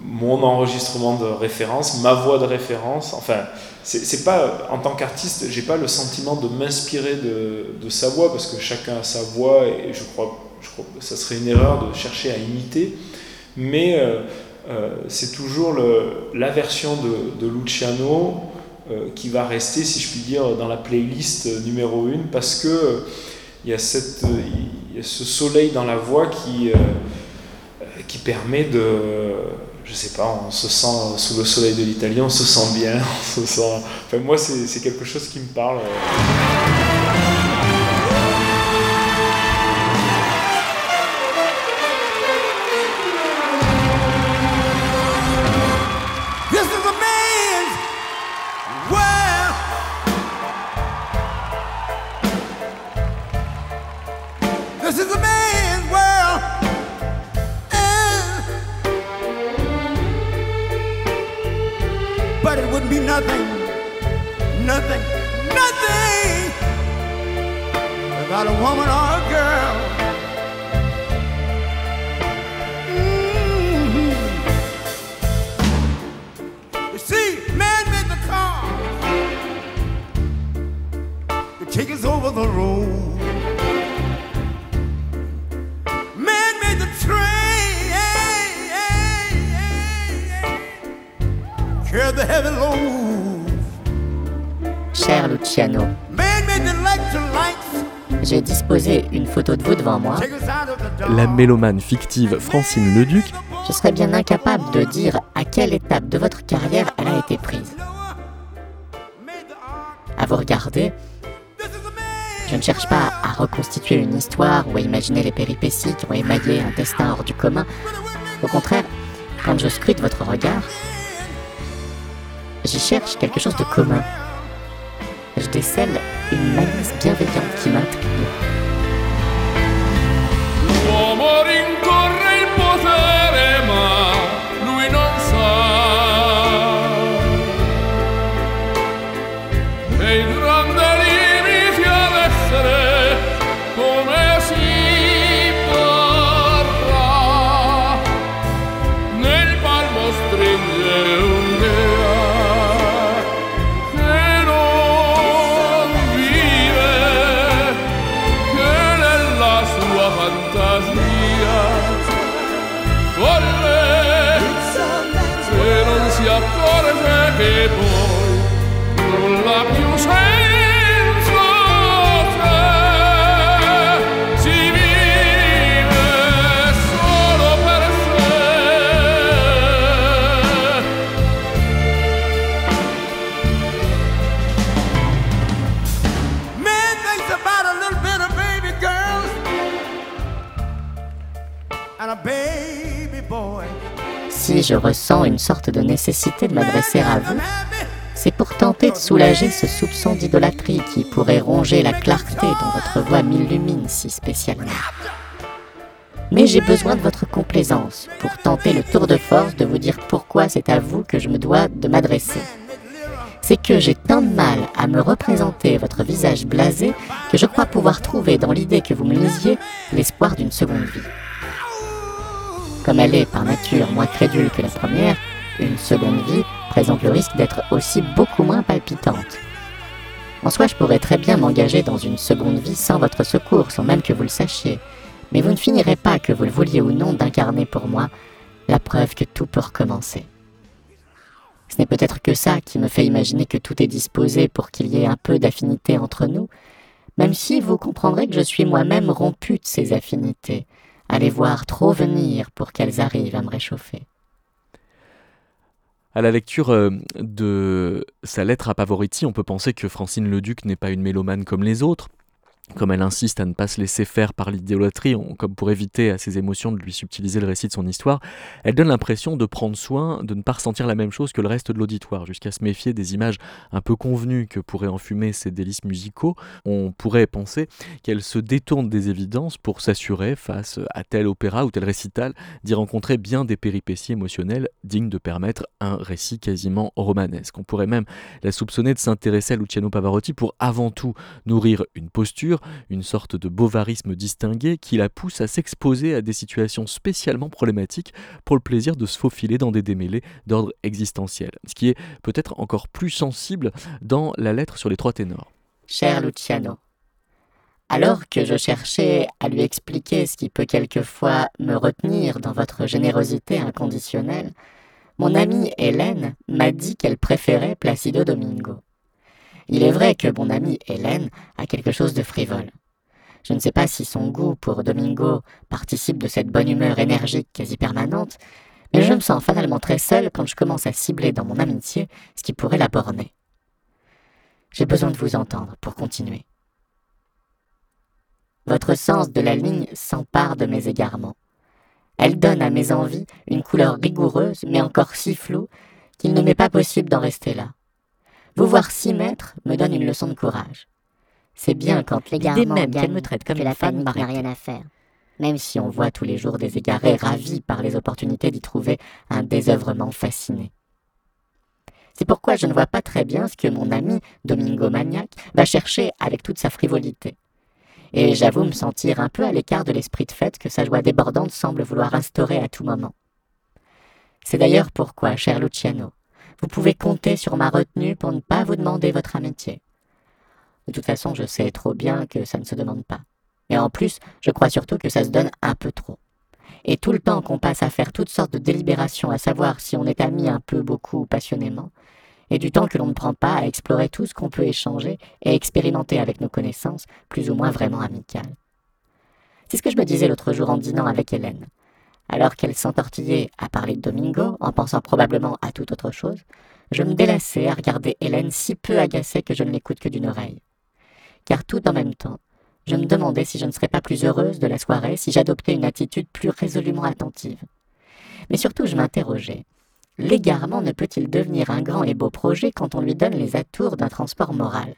Speaker 6: mon enregistrement de référence, ma voix de référence. Enfin, c'est pas en tant qu'artiste, j'ai pas le sentiment de m'inspirer de, de, sa voix parce que chacun a sa voix et je crois, je crois que ça serait une erreur de chercher à imiter. Mais euh, euh, c'est toujours la version de, Luciano euh, qui va rester, si je puis dire, dans la playlist numéro 1 parce que il y, a cette, ce soleil dans la voix qui, qui permet de. Je sais pas, on se sent sous le soleil de l'Italie, on se sent bien, on se sent. Enfin, moi, c'est quelque chose qui me parle.
Speaker 8: Cher Luciano, j'ai disposé une photo de vous devant moi.
Speaker 1: La mélomane fictive Francine Leduc.
Speaker 8: Je serais bien incapable de dire à quelle étape de votre carrière elle a été prise. À vous regarder, je ne cherche pas à reconstituer une histoire ou à imaginer les péripéties qui ont émaillé un destin hors du commun. Au contraire, quand je scrute votre regard, j'y cherche quelque chose de commun. Je décèle une malice bienveillante qui m'intrigue. Si je ressens une sorte de nécessité de m'adresser à vous, c'est pour tenter de soulager ce soupçon d'idolâtrie qui pourrait ronger la clarté dont votre voix m'illumine si spécialement. Mais j'ai besoin de votre complaisance pour tenter le tour de force de vous dire pourquoi c'est à vous que je me dois de m'adresser. C'est que j'ai tant de mal à me représenter votre visage blasé que je crois pouvoir trouver dans l'idée que vous me lisiez l'espoir d'une seconde vie. Comme elle est par nature moins crédule que la première, une seconde vie présente le risque d'être aussi beaucoup moins palpitante. En soi, je pourrais très bien m'engager dans une seconde vie sans votre secours, sans même que vous le sachiez. Mais vous ne finirez pas, que vous le vouliez ou non, d'incarner pour moi la preuve que tout peut recommencer. Ce n'est peut-être que ça qui me fait imaginer que tout est disposé pour qu'il y ait un peu d'affinité entre nous, même si vous comprendrez que je suis moi-même rompu de ces affinités, à voir trop venir pour qu'elles arrivent à me réchauffer.
Speaker 1: À la lecture euh, de sa lettre à Pavarotti, on peut penser que Francine Leduc n'est pas une mélomane comme les autres, comme elle insiste à ne pas se laisser faire par l'idolâtrie, comme pour éviter à ses émotions de lui subtiliser le récit de son histoire, elle donne l'impression de prendre soin de ne pas ressentir la même chose que le reste de l'auditoire, jusqu'à se méfier des images un peu convenues que pourraient enfumer ses délices musicaux. On pourrait penser qu'elle se détourne des évidences pour s'assurer, face à tel opéra ou tel récital, d'y rencontrer bien des péripéties émotionnelles dignes de permettre un récit quasiment romanesque. On pourrait même la soupçonner de s'intéresser à Luciano Pavarotti pour avant tout nourrir une posture une sorte de bovarisme distingué qui la pousse à s'exposer à des situations spécialement problématiques pour le plaisir de se faufiler dans des démêlés d'ordre existentiel, ce qui est peut-être encore plus sensible dans la lettre sur les trois ténors.
Speaker 8: Cher Luciano, alors que je cherchais à lui expliquer ce qui peut quelquefois me retenir dans votre générosité inconditionnelle, mon amie Hélène m'a dit qu'elle préférait Placido Domingo. Il est vrai que mon amie Hélène a quelque chose de frivole. Je ne sais pas si son goût pour Domingo participe de cette bonne humeur énergique quasi permanente, mais je me sens fatalement très seul quand je commence à cibler dans mon amitié ce qui pourrait la borner. J'ai besoin de vous entendre pour continuer. Votre sens de la ligne s'empare de mes égarements. Elle donne à mes envies une couleur rigoureuse, mais encore si floue qu'il ne m'est pas possible d'en rester là. Vous voir s'y mettre me donne une leçon de courage. C'est bien quand l'idée même qu'elle me traite comme une femme n'a rien à faire. Même si on voit tous les jours des égarés ravis par les opportunités d'y trouver un désœuvrement fasciné. C'est pourquoi je ne vois pas très bien ce que mon ami Domingo Magnac va chercher avec toute sa frivolité. Et j'avoue me sentir un peu à l'écart de l'esprit de fête que sa joie débordante semble vouloir instaurer à tout moment. C'est d'ailleurs pourquoi, cher Luciano, vous pouvez compter sur ma retenue pour ne pas vous demander votre amitié. De toute façon, je sais trop bien que ça ne se demande pas. Et en plus, je crois surtout que ça se donne un peu trop. Et tout le temps qu'on passe à faire toutes sortes de délibérations, à savoir si on est amis un peu, beaucoup, passionnément, et du temps que l'on ne prend pas à explorer tout ce qu'on peut échanger et expérimenter avec nos connaissances, plus ou moins vraiment amicales. C'est ce que je me disais l'autre jour en dînant avec Hélène. Alors qu'elle s'entortillait à parler de Domingo, en pensant probablement à toute autre chose, je me délassais à regarder Hélène si peu agacée que je ne l'écoute que d'une oreille. Car tout en même temps, je me demandais si je ne serais pas plus heureuse de la soirée si j'adoptais une attitude plus résolument attentive. Mais surtout, je m'interrogeais. L'égarement ne peut-il devenir un grand et beau projet quand on lui donne les atours d'un transport moral?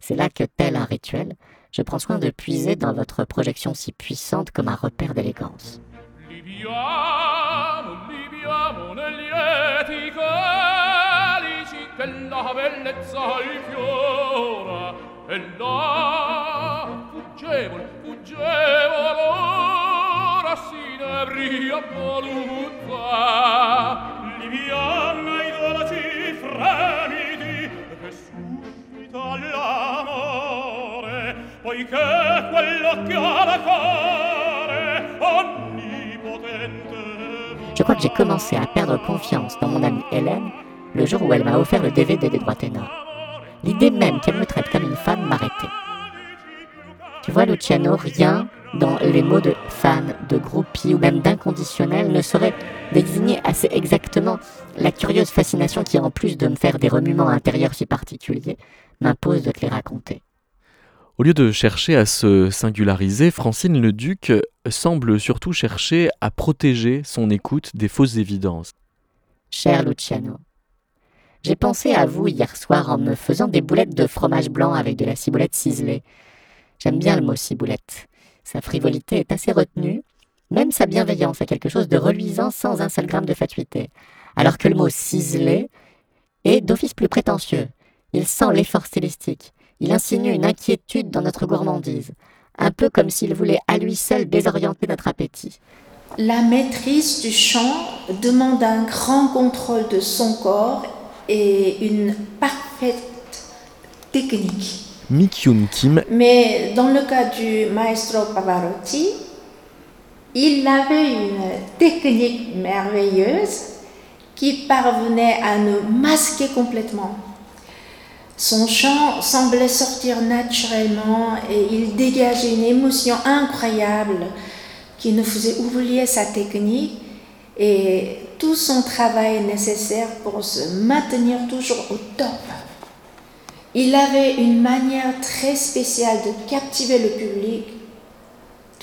Speaker 8: C'est là que, tel un rituel, je prends soin de puiser dans votre projection si puissante comme un repère d'élégance.
Speaker 9: Liviamo, liviamo negli lieti calici che la bellezza rifiora e là fuggevole, fuggevole ora s'inebria voluzza Liviamo ai dolci fremiti che suscita l'amore poiché quell'occhio da cuore ogni
Speaker 8: Je crois que j'ai commencé à perdre confiance dans mon amie Hélène le jour où elle m'a offert le DVD des droits ténors. L'idée même qu'elle me traite comme une femme m'arrêtait. Tu vois, Luciano, rien dans les mots de fan, de groupie ou même d'inconditionnel ne saurait désigner assez exactement la curieuse fascination qui, en plus de me faire des remuements intérieurs si particuliers, m'impose de te les raconter.
Speaker 1: Au lieu de chercher à se singulariser, Francine le Duc semble surtout chercher à protéger son écoute des fausses évidences.
Speaker 8: Cher Luciano, j'ai pensé à vous hier soir en me faisant des boulettes de fromage blanc avec de la ciboulette ciselée. J'aime bien le mot ciboulette. Sa frivolité est assez retenue, même sa bienveillance a quelque chose de reluisant sans un seul gramme de fatuité, alors que le mot ciselé est d'office plus prétentieux. Il sent l'effort stylistique, il insinue une inquiétude dans notre gourmandise, un peu comme s'il voulait à lui seul désorienter notre appétit.
Speaker 10: La maîtrise du chant demande un grand contrôle de son corps et une parfaite technique.
Speaker 1: Kim.
Speaker 10: Mais dans le cas du maestro Pavarotti, il avait une technique merveilleuse qui parvenait à nous masquer complètement. Son chant semblait sortir naturellement et il dégageait une émotion incroyable qui nous faisait oublier sa technique et tout son travail nécessaire pour se maintenir toujours au top. Il avait une manière très spéciale de captiver le public,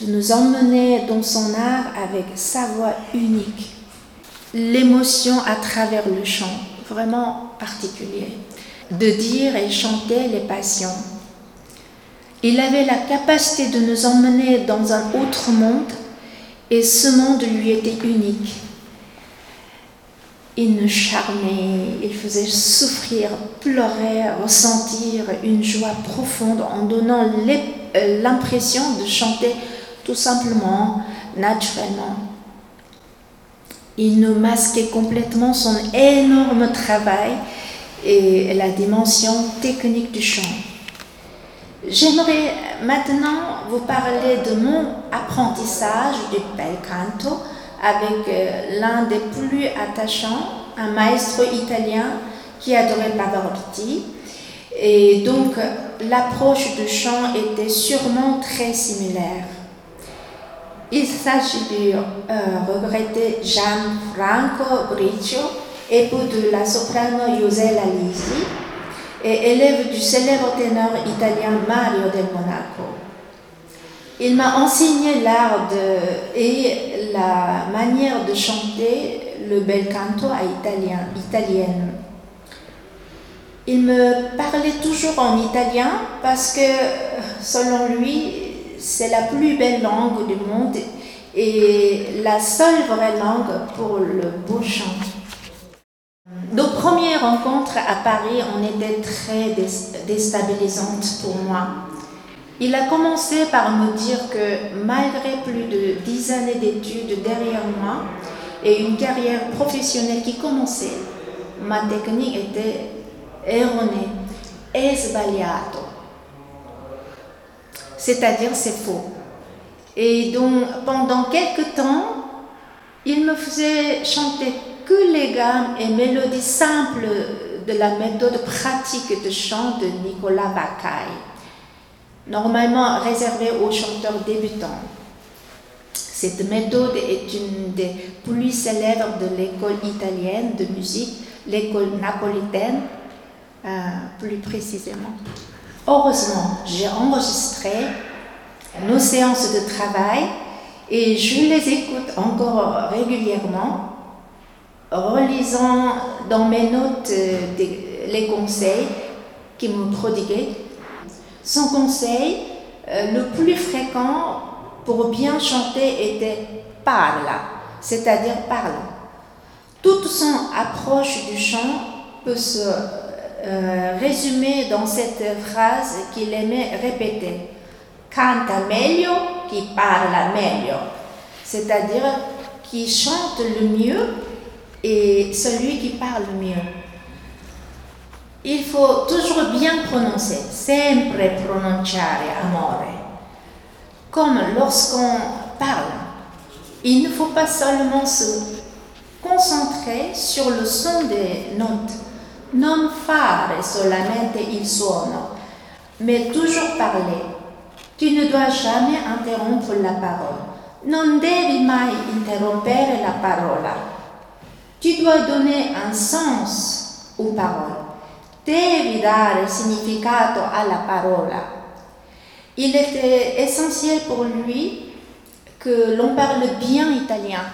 Speaker 10: de nous emmener dans son art avec sa voix unique, l'émotion à travers le chant, vraiment particulier de dire et chanter les passions. Il avait la capacité de nous emmener dans un autre monde et ce monde lui était unique. Il nous charmait, il faisait souffrir, pleurer, ressentir une joie profonde en donnant euh, l'impression de chanter tout simplement, naturellement. Il nous masquait complètement son énorme travail et la dimension technique du chant. J'aimerais maintenant vous parler de mon apprentissage du bel canto avec euh, l'un des plus attachants, un maestro italien qui adorait Pavarotti. Et donc l'approche du chant était sûrement très similaire. Il s'agit du euh, regretté Gianfranco Briccio, époux de la soprano Josella Lisi et élève du célèbre ténor italien Mario del Monaco. Il m'a enseigné l'art et la manière de chanter le bel canto italien. Il me parlait toujours en italien parce que, selon lui, c'est la plus belle langue du monde et la seule vraie langue pour le beau chant. Nos premières rencontres à Paris ont été très déstabilisantes pour moi. Il a commencé par me dire que malgré plus de dix années d'études derrière moi et une carrière professionnelle qui commençait, ma technique était erronée, e sbagliato. C'est-à-dire c'est faux. Et donc pendant quelques temps, il me faisait chanter que les gammes et mélodies simples de la méthode pratique de chant de Nicolas Baccaille, normalement réservée aux chanteurs débutants. Cette méthode est une des plus célèbres de l'école italienne de musique, l'école napolitaine, euh, plus précisément. Heureusement, j'ai enregistré nos séances de travail et je les écoute encore régulièrement relisant dans mes notes euh, les conseils qu'il me prodiguait. Son conseil euh, le plus fréquent pour bien chanter était parla, c'est-à-dire parle. Toute son approche du chant peut se euh, résumer dans cette phrase qu'il aimait répéter. Canta meglio qui parla meglio, c'est-à-dire qui chante le mieux et celui qui parle mieux. Il faut toujours bien prononcer, sempre pronunciare amore. Comme lorsqu'on parle, il ne faut pas seulement se concentrer sur le son des notes, non fare solamente il suono, mais toujours parler. Tu ne dois jamais interrompre la parole. Non devi mai interrompere la parola. Tu dois donner un sens aux paroles. Devi dare significato alla parola. Il était essentiel pour lui que l'on parle bien italien.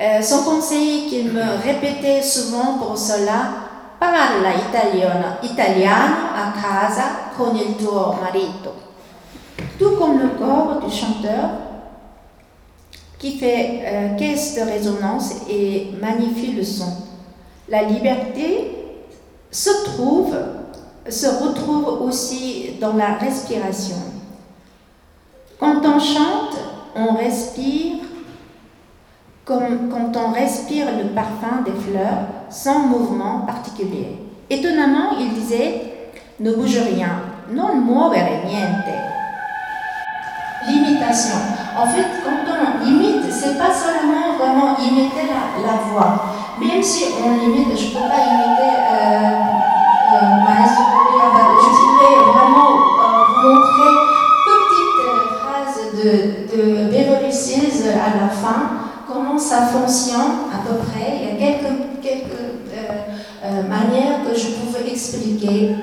Speaker 10: Euh, son conseil qu'il me répétait souvent pour cela, parla italiano, italiano a casa con il tuo marito. tout comme le corps du chanteur qui fait euh, caisse de résonance et magnifie le son. La liberté se trouve, se retrouve aussi dans la respiration. Quand on chante, on respire comme quand on respire le parfum des fleurs sans mouvement particulier. Étonnamment, il disait Ne bouge rien, non muovere niente. L'imitation. En fait, quand on imite, c'est pas seulement vraiment imiter la, voix. Même si on imite, je ne peux pas imiter euh, euh, Maestro je voudrais vraiment euh, vous montrer petite phrase de, de Beverly à la fin, comment ça fonctionne à peu près. Il y a quelques, quelques manières que je pouvais expliquer.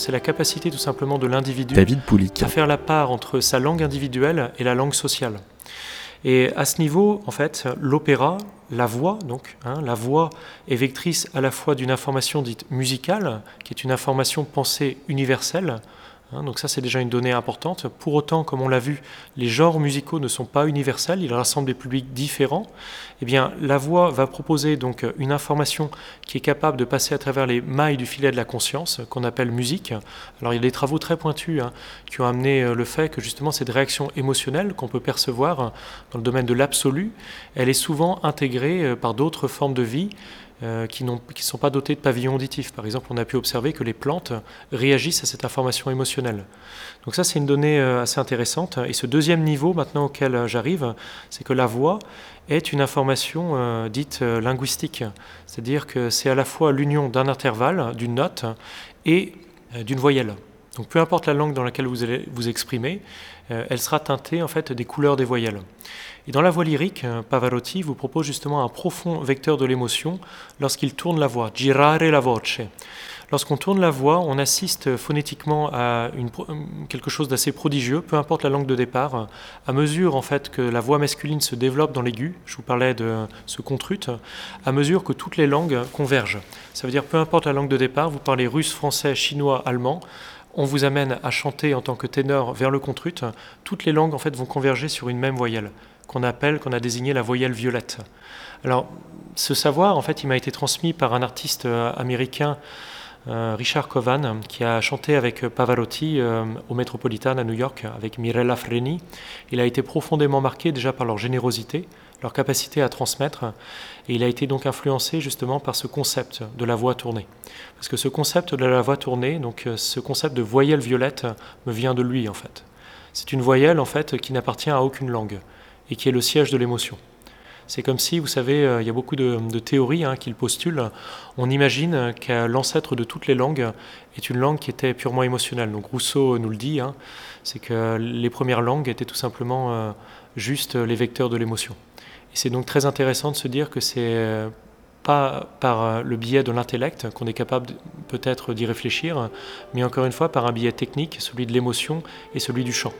Speaker 11: C'est la capacité tout simplement de l'individu
Speaker 1: à
Speaker 11: faire la part entre sa langue individuelle et la langue sociale. Et à ce niveau, en fait, l'opéra, la voix, donc, hein, la voix est vectrice à la fois d'une information dite musicale, qui est une information pensée universelle, Hein, donc ça, c'est déjà une donnée importante. Pour autant, comme on l'a vu, les genres musicaux ne sont pas universels, ils rassemblent des publics différents. Eh bien, la voix va proposer donc une information qui est capable de passer à travers les mailles du filet de la conscience, qu'on appelle musique. Alors, il y a des travaux très pointus hein, qui ont amené euh, le fait que justement cette réaction émotionnelle qu'on peut percevoir dans le domaine de l'absolu, elle est souvent intégrée euh, par d'autres formes de vie euh, qui ne sont pas dotés de pavillons auditifs. Par exemple, on a pu observer que les plantes réagissent à cette information émotionnelle. Donc ça, c'est une donnée euh, assez intéressante. Et ce deuxième niveau, maintenant auquel euh, j'arrive, c'est que la voix est une information dite linguistique. C'est-à-dire que c'est à la fois l'union d'un intervalle, d'une note, et d'une voyelle. Donc peu importe la langue dans laquelle vous allez vous exprimer, elle sera teintée en fait des couleurs des voyelles. Et dans la voix lyrique, euh, Pavarotti vous propose justement un profond vecteur de l'émotion lorsqu'il tourne la voix, girare la voce. Lorsqu'on tourne la voix, on assiste phonétiquement à euh, quelque chose d'assez prodigieux, peu importe la langue de départ. À mesure en fait que la voix masculine se développe dans l'aigu, je vous parlais de ce contrute, à mesure que toutes les langues convergent. Ça veut dire peu importe la langue de départ, vous parlez russe, français, chinois, allemand, on vous amène à chanter en tant que ténor vers le contrute, toutes les langues en fait vont converger sur une même voyelle qu'on appelle, qu'on a désigné la voyelle violette. Alors, ce savoir, en fait, il m'a été transmis par un artiste euh, américain, euh, Richard Covan, qui a chanté avec Pavarotti euh, au Metropolitan à New York, avec Mirella Freni. Il a été profondément marqué déjà par leur générosité, leur capacité à transmettre, et il a été donc influencé justement par ce concept de la voix tournée. Parce que ce concept de la voix tournée, donc ce concept de voyelle violette, me vient de lui en fait. C'est une voyelle en fait qui n'appartient à aucune langue et qui est le siège de l'émotion. C'est comme si, vous savez, euh, il y a beaucoup de, théories hein, qu'il postule. On imagine que l'ancêtre de toutes les langues est une langue qui était purement émotionnelle. Donc Rousseau nous le dit, hein, c'est que les premières langues étaient tout simplement euh, juste les vecteurs de l'émotion. Et c'est donc très intéressant de se dire que c'est euh, pas par le biais de l'intellect qu'on est capable peut-être d'y réfléchir, mais encore une fois par un biais technique, celui de l'émotion et celui du chant.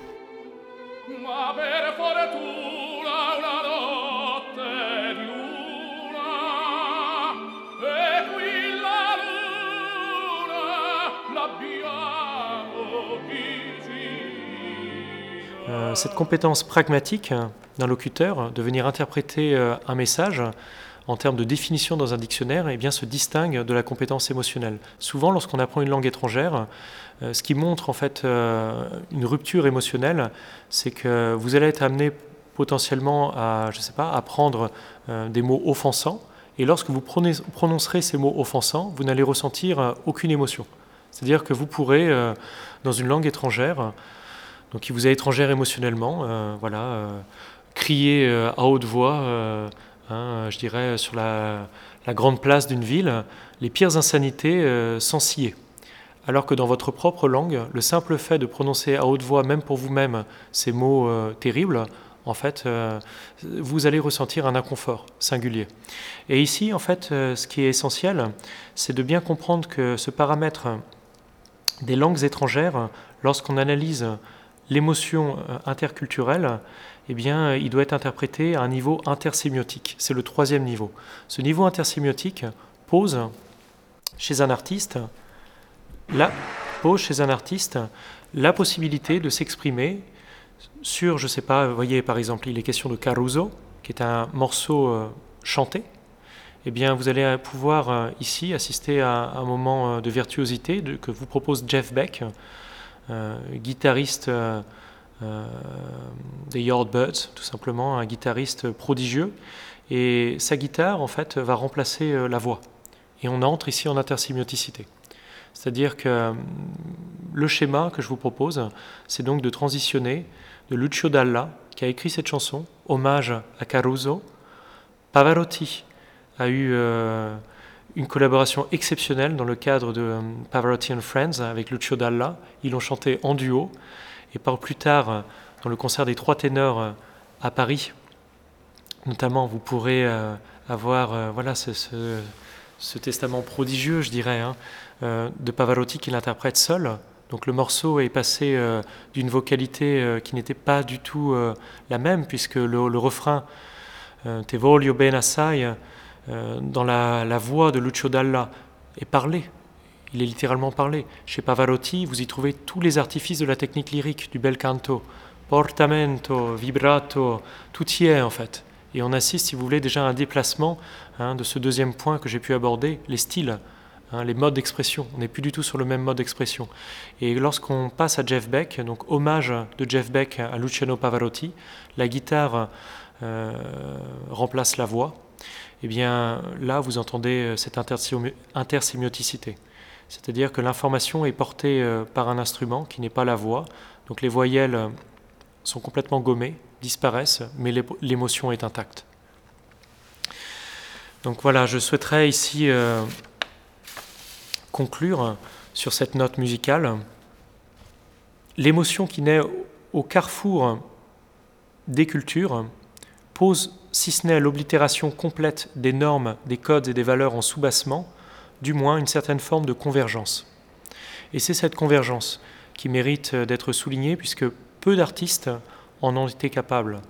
Speaker 11: Cette compétence pragmatique d'un locuteur de venir interpréter euh, un message en termes de définition dans un dictionnaire, eh bien, se distingue de la compétence émotionnelle. Souvent, lorsqu'on apprend une langue étrangère, euh, ce qui montre en fait euh, une rupture émotionnelle, c'est que vous allez être amené potentiellement à, je sais pas, apprendre euh, des mots offensants, et lorsque vous prononcerez ces mots offensants, vous n'allez ressentir aucune émotion. C'est-à-dire que vous pourrez, dans une langue étrangère, donc qui vous est étrangère émotionnellement, voilà, crier à haute voix Hein, je dirais, sur la, grande place d'une ville, les pires insanités euh, sans scier. Alors que dans votre propre langue, le simple fait de prononcer à haute voix, même pour vous-même, ces mots euh, terribles, en fait, euh, vous allez ressentir un inconfort singulier. Et ici, en fait, ce qui est essentiel, c'est de bien comprendre que ce paramètre des langues étrangères, lorsqu'on analyse l'émotion interculturelle, eh bien, il doit être interprété à un niveau intersémiotique. C'est le troisième niveau. Ce niveau intersémiotique pose chez un artiste la, pose chez un artiste la possibilité de s'exprimer sur, je ne sais pas, vous voyez par exemple, il est question de Caruso, qui est un morceau euh, chanté. Eh bien, vous allez pouvoir euh, ici assister à un moment euh, de virtuosité que vous propose Jeff Beck, guitariste euh, des Yardbirds, tout simplement, un guitariste prodigieux. Et sa guitare, en fait, va remplacer euh, la voix. Et on entre ici en intersémioticité. C'est-à-dire que euh, le schéma que je vous propose, c'est donc de transitionner de Lucio Dalla, qui a écrit cette chanson, hommage à Caruso. Pavarotti a eu une collaboration exceptionnelle dans le cadre de Pavarotti and Friends avec Lucio Dalla. Ils l'ont chanté en duo. Et par plus tard, euh, dans le concert des trois ténors euh, à Paris, notamment, vous pourrez euh, avoir voilà, ce, testament prodigieux, je dirais, hein, de Pavarotti qui l'interprète seul. Donc le morceau est passé d'une vocalité qui n'était pas du tout la même, puisque le, refrain Te voglio ben assai, dans la, la, voix de Lucio Dalla, est parlé il est littéralement parlé. Chez Pavarotti, vous y trouvez tous les artifices de la technique lyrique, du bel canto, portamento, vibrato, tout y est en fait. Et on assiste, si vous voulez, déjà à un déplacement hein, de ce deuxième point que j'ai pu aborder, les styles, hein, les modes d'expression. On n'est plus du tout sur le même mode d'expression. Et lorsqu'on passe à Jeff Beck, donc hommage de Jeff Beck à Luciano Pavarotti, la guitare euh, remplace la voix. Eh bien là, vous entendez cette intersémioticité. C'est-à-dire que l'information est portée euh, par un instrument qui n'est pas la voix. Donc les voyelles euh, sont complètement gommées, disparaissent, mais l'émotion est intacte. Donc voilà, je souhaiterais ici euh, conclure sur cette note musicale. L'émotion qui naît au carrefour des cultures pose, si ce n'est l'oblitération complète des normes, des codes et des valeurs en soubassement, du moins une certaine forme de convergence. Et c'est cette convergence qui mérite d'être soulignée puisque peu d'artistes en ont été capables.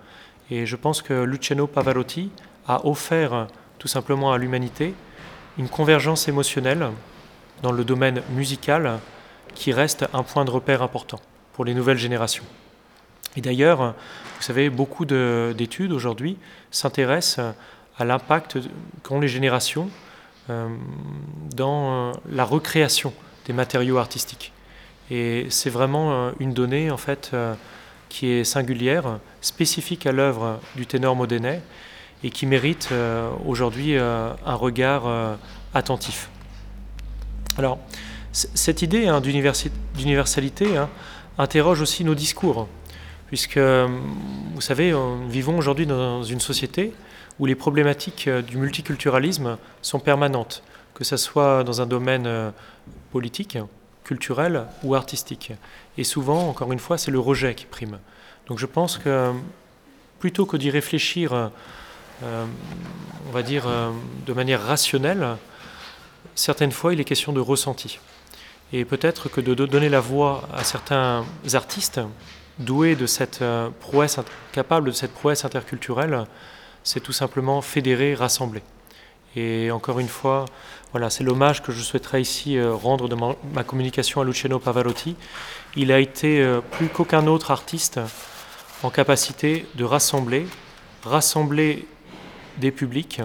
Speaker 11: Et je pense que Luciano Pavarotti a offert tout simplement à l'humanité une convergence émotionnelle dans le domaine musical qui reste un point de repère important pour les nouvelles générations. Et d'ailleurs, vous savez, beaucoup d'études aujourd'hui s'intéressent à l'impact qu'ont les générations euh, dans euh, la recréation des matériaux artistiques. Et c'est vraiment euh, une donnée en fait qui est singulière, spécifique à l'œuvre du ténor modénet et qui mérite aujourd'hui un regard attentif. Alors, cette idée hein, d'universalité hein, interroge aussi nos discours, puisque, vous savez, nous vivons aujourd'hui dans une société où les problématiques euh, du multiculturalisme sont permanentes, que ce soit dans un domaine euh, politique, culturel ou artistique. Et souvent, encore une fois, c'est le rejet qui prime. Donc je pense que plutôt que d'y réfléchir, euh, on va dire, de manière rationnelle, certaines fois, il est question de ressenti. Et peut-être que de donner la voix à certains artistes doués de cette prouesse, capables de cette prouesse interculturelle, c'est tout simplement fédérer, rassembler. Et encore une fois, voilà, c'est l'hommage que je souhaiterais ici euh, rendre de ma, communication à Luciano Pavarotti. Il a été euh, plus qu'aucun autre artiste en capacité de rassembler, rassembler des publics,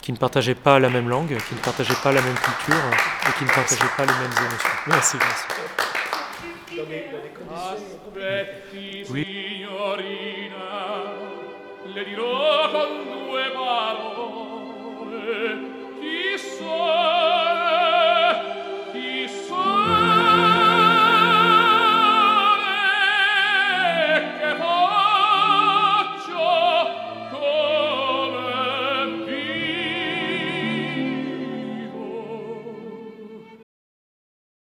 Speaker 11: qui ne partageaient pas la même langue, qui ne partageaient pas la même culture et qui ne partageaient pas les mêmes émotions. Merci, merci.
Speaker 9: Aspetti, signorina, le dirò con due parole chi sono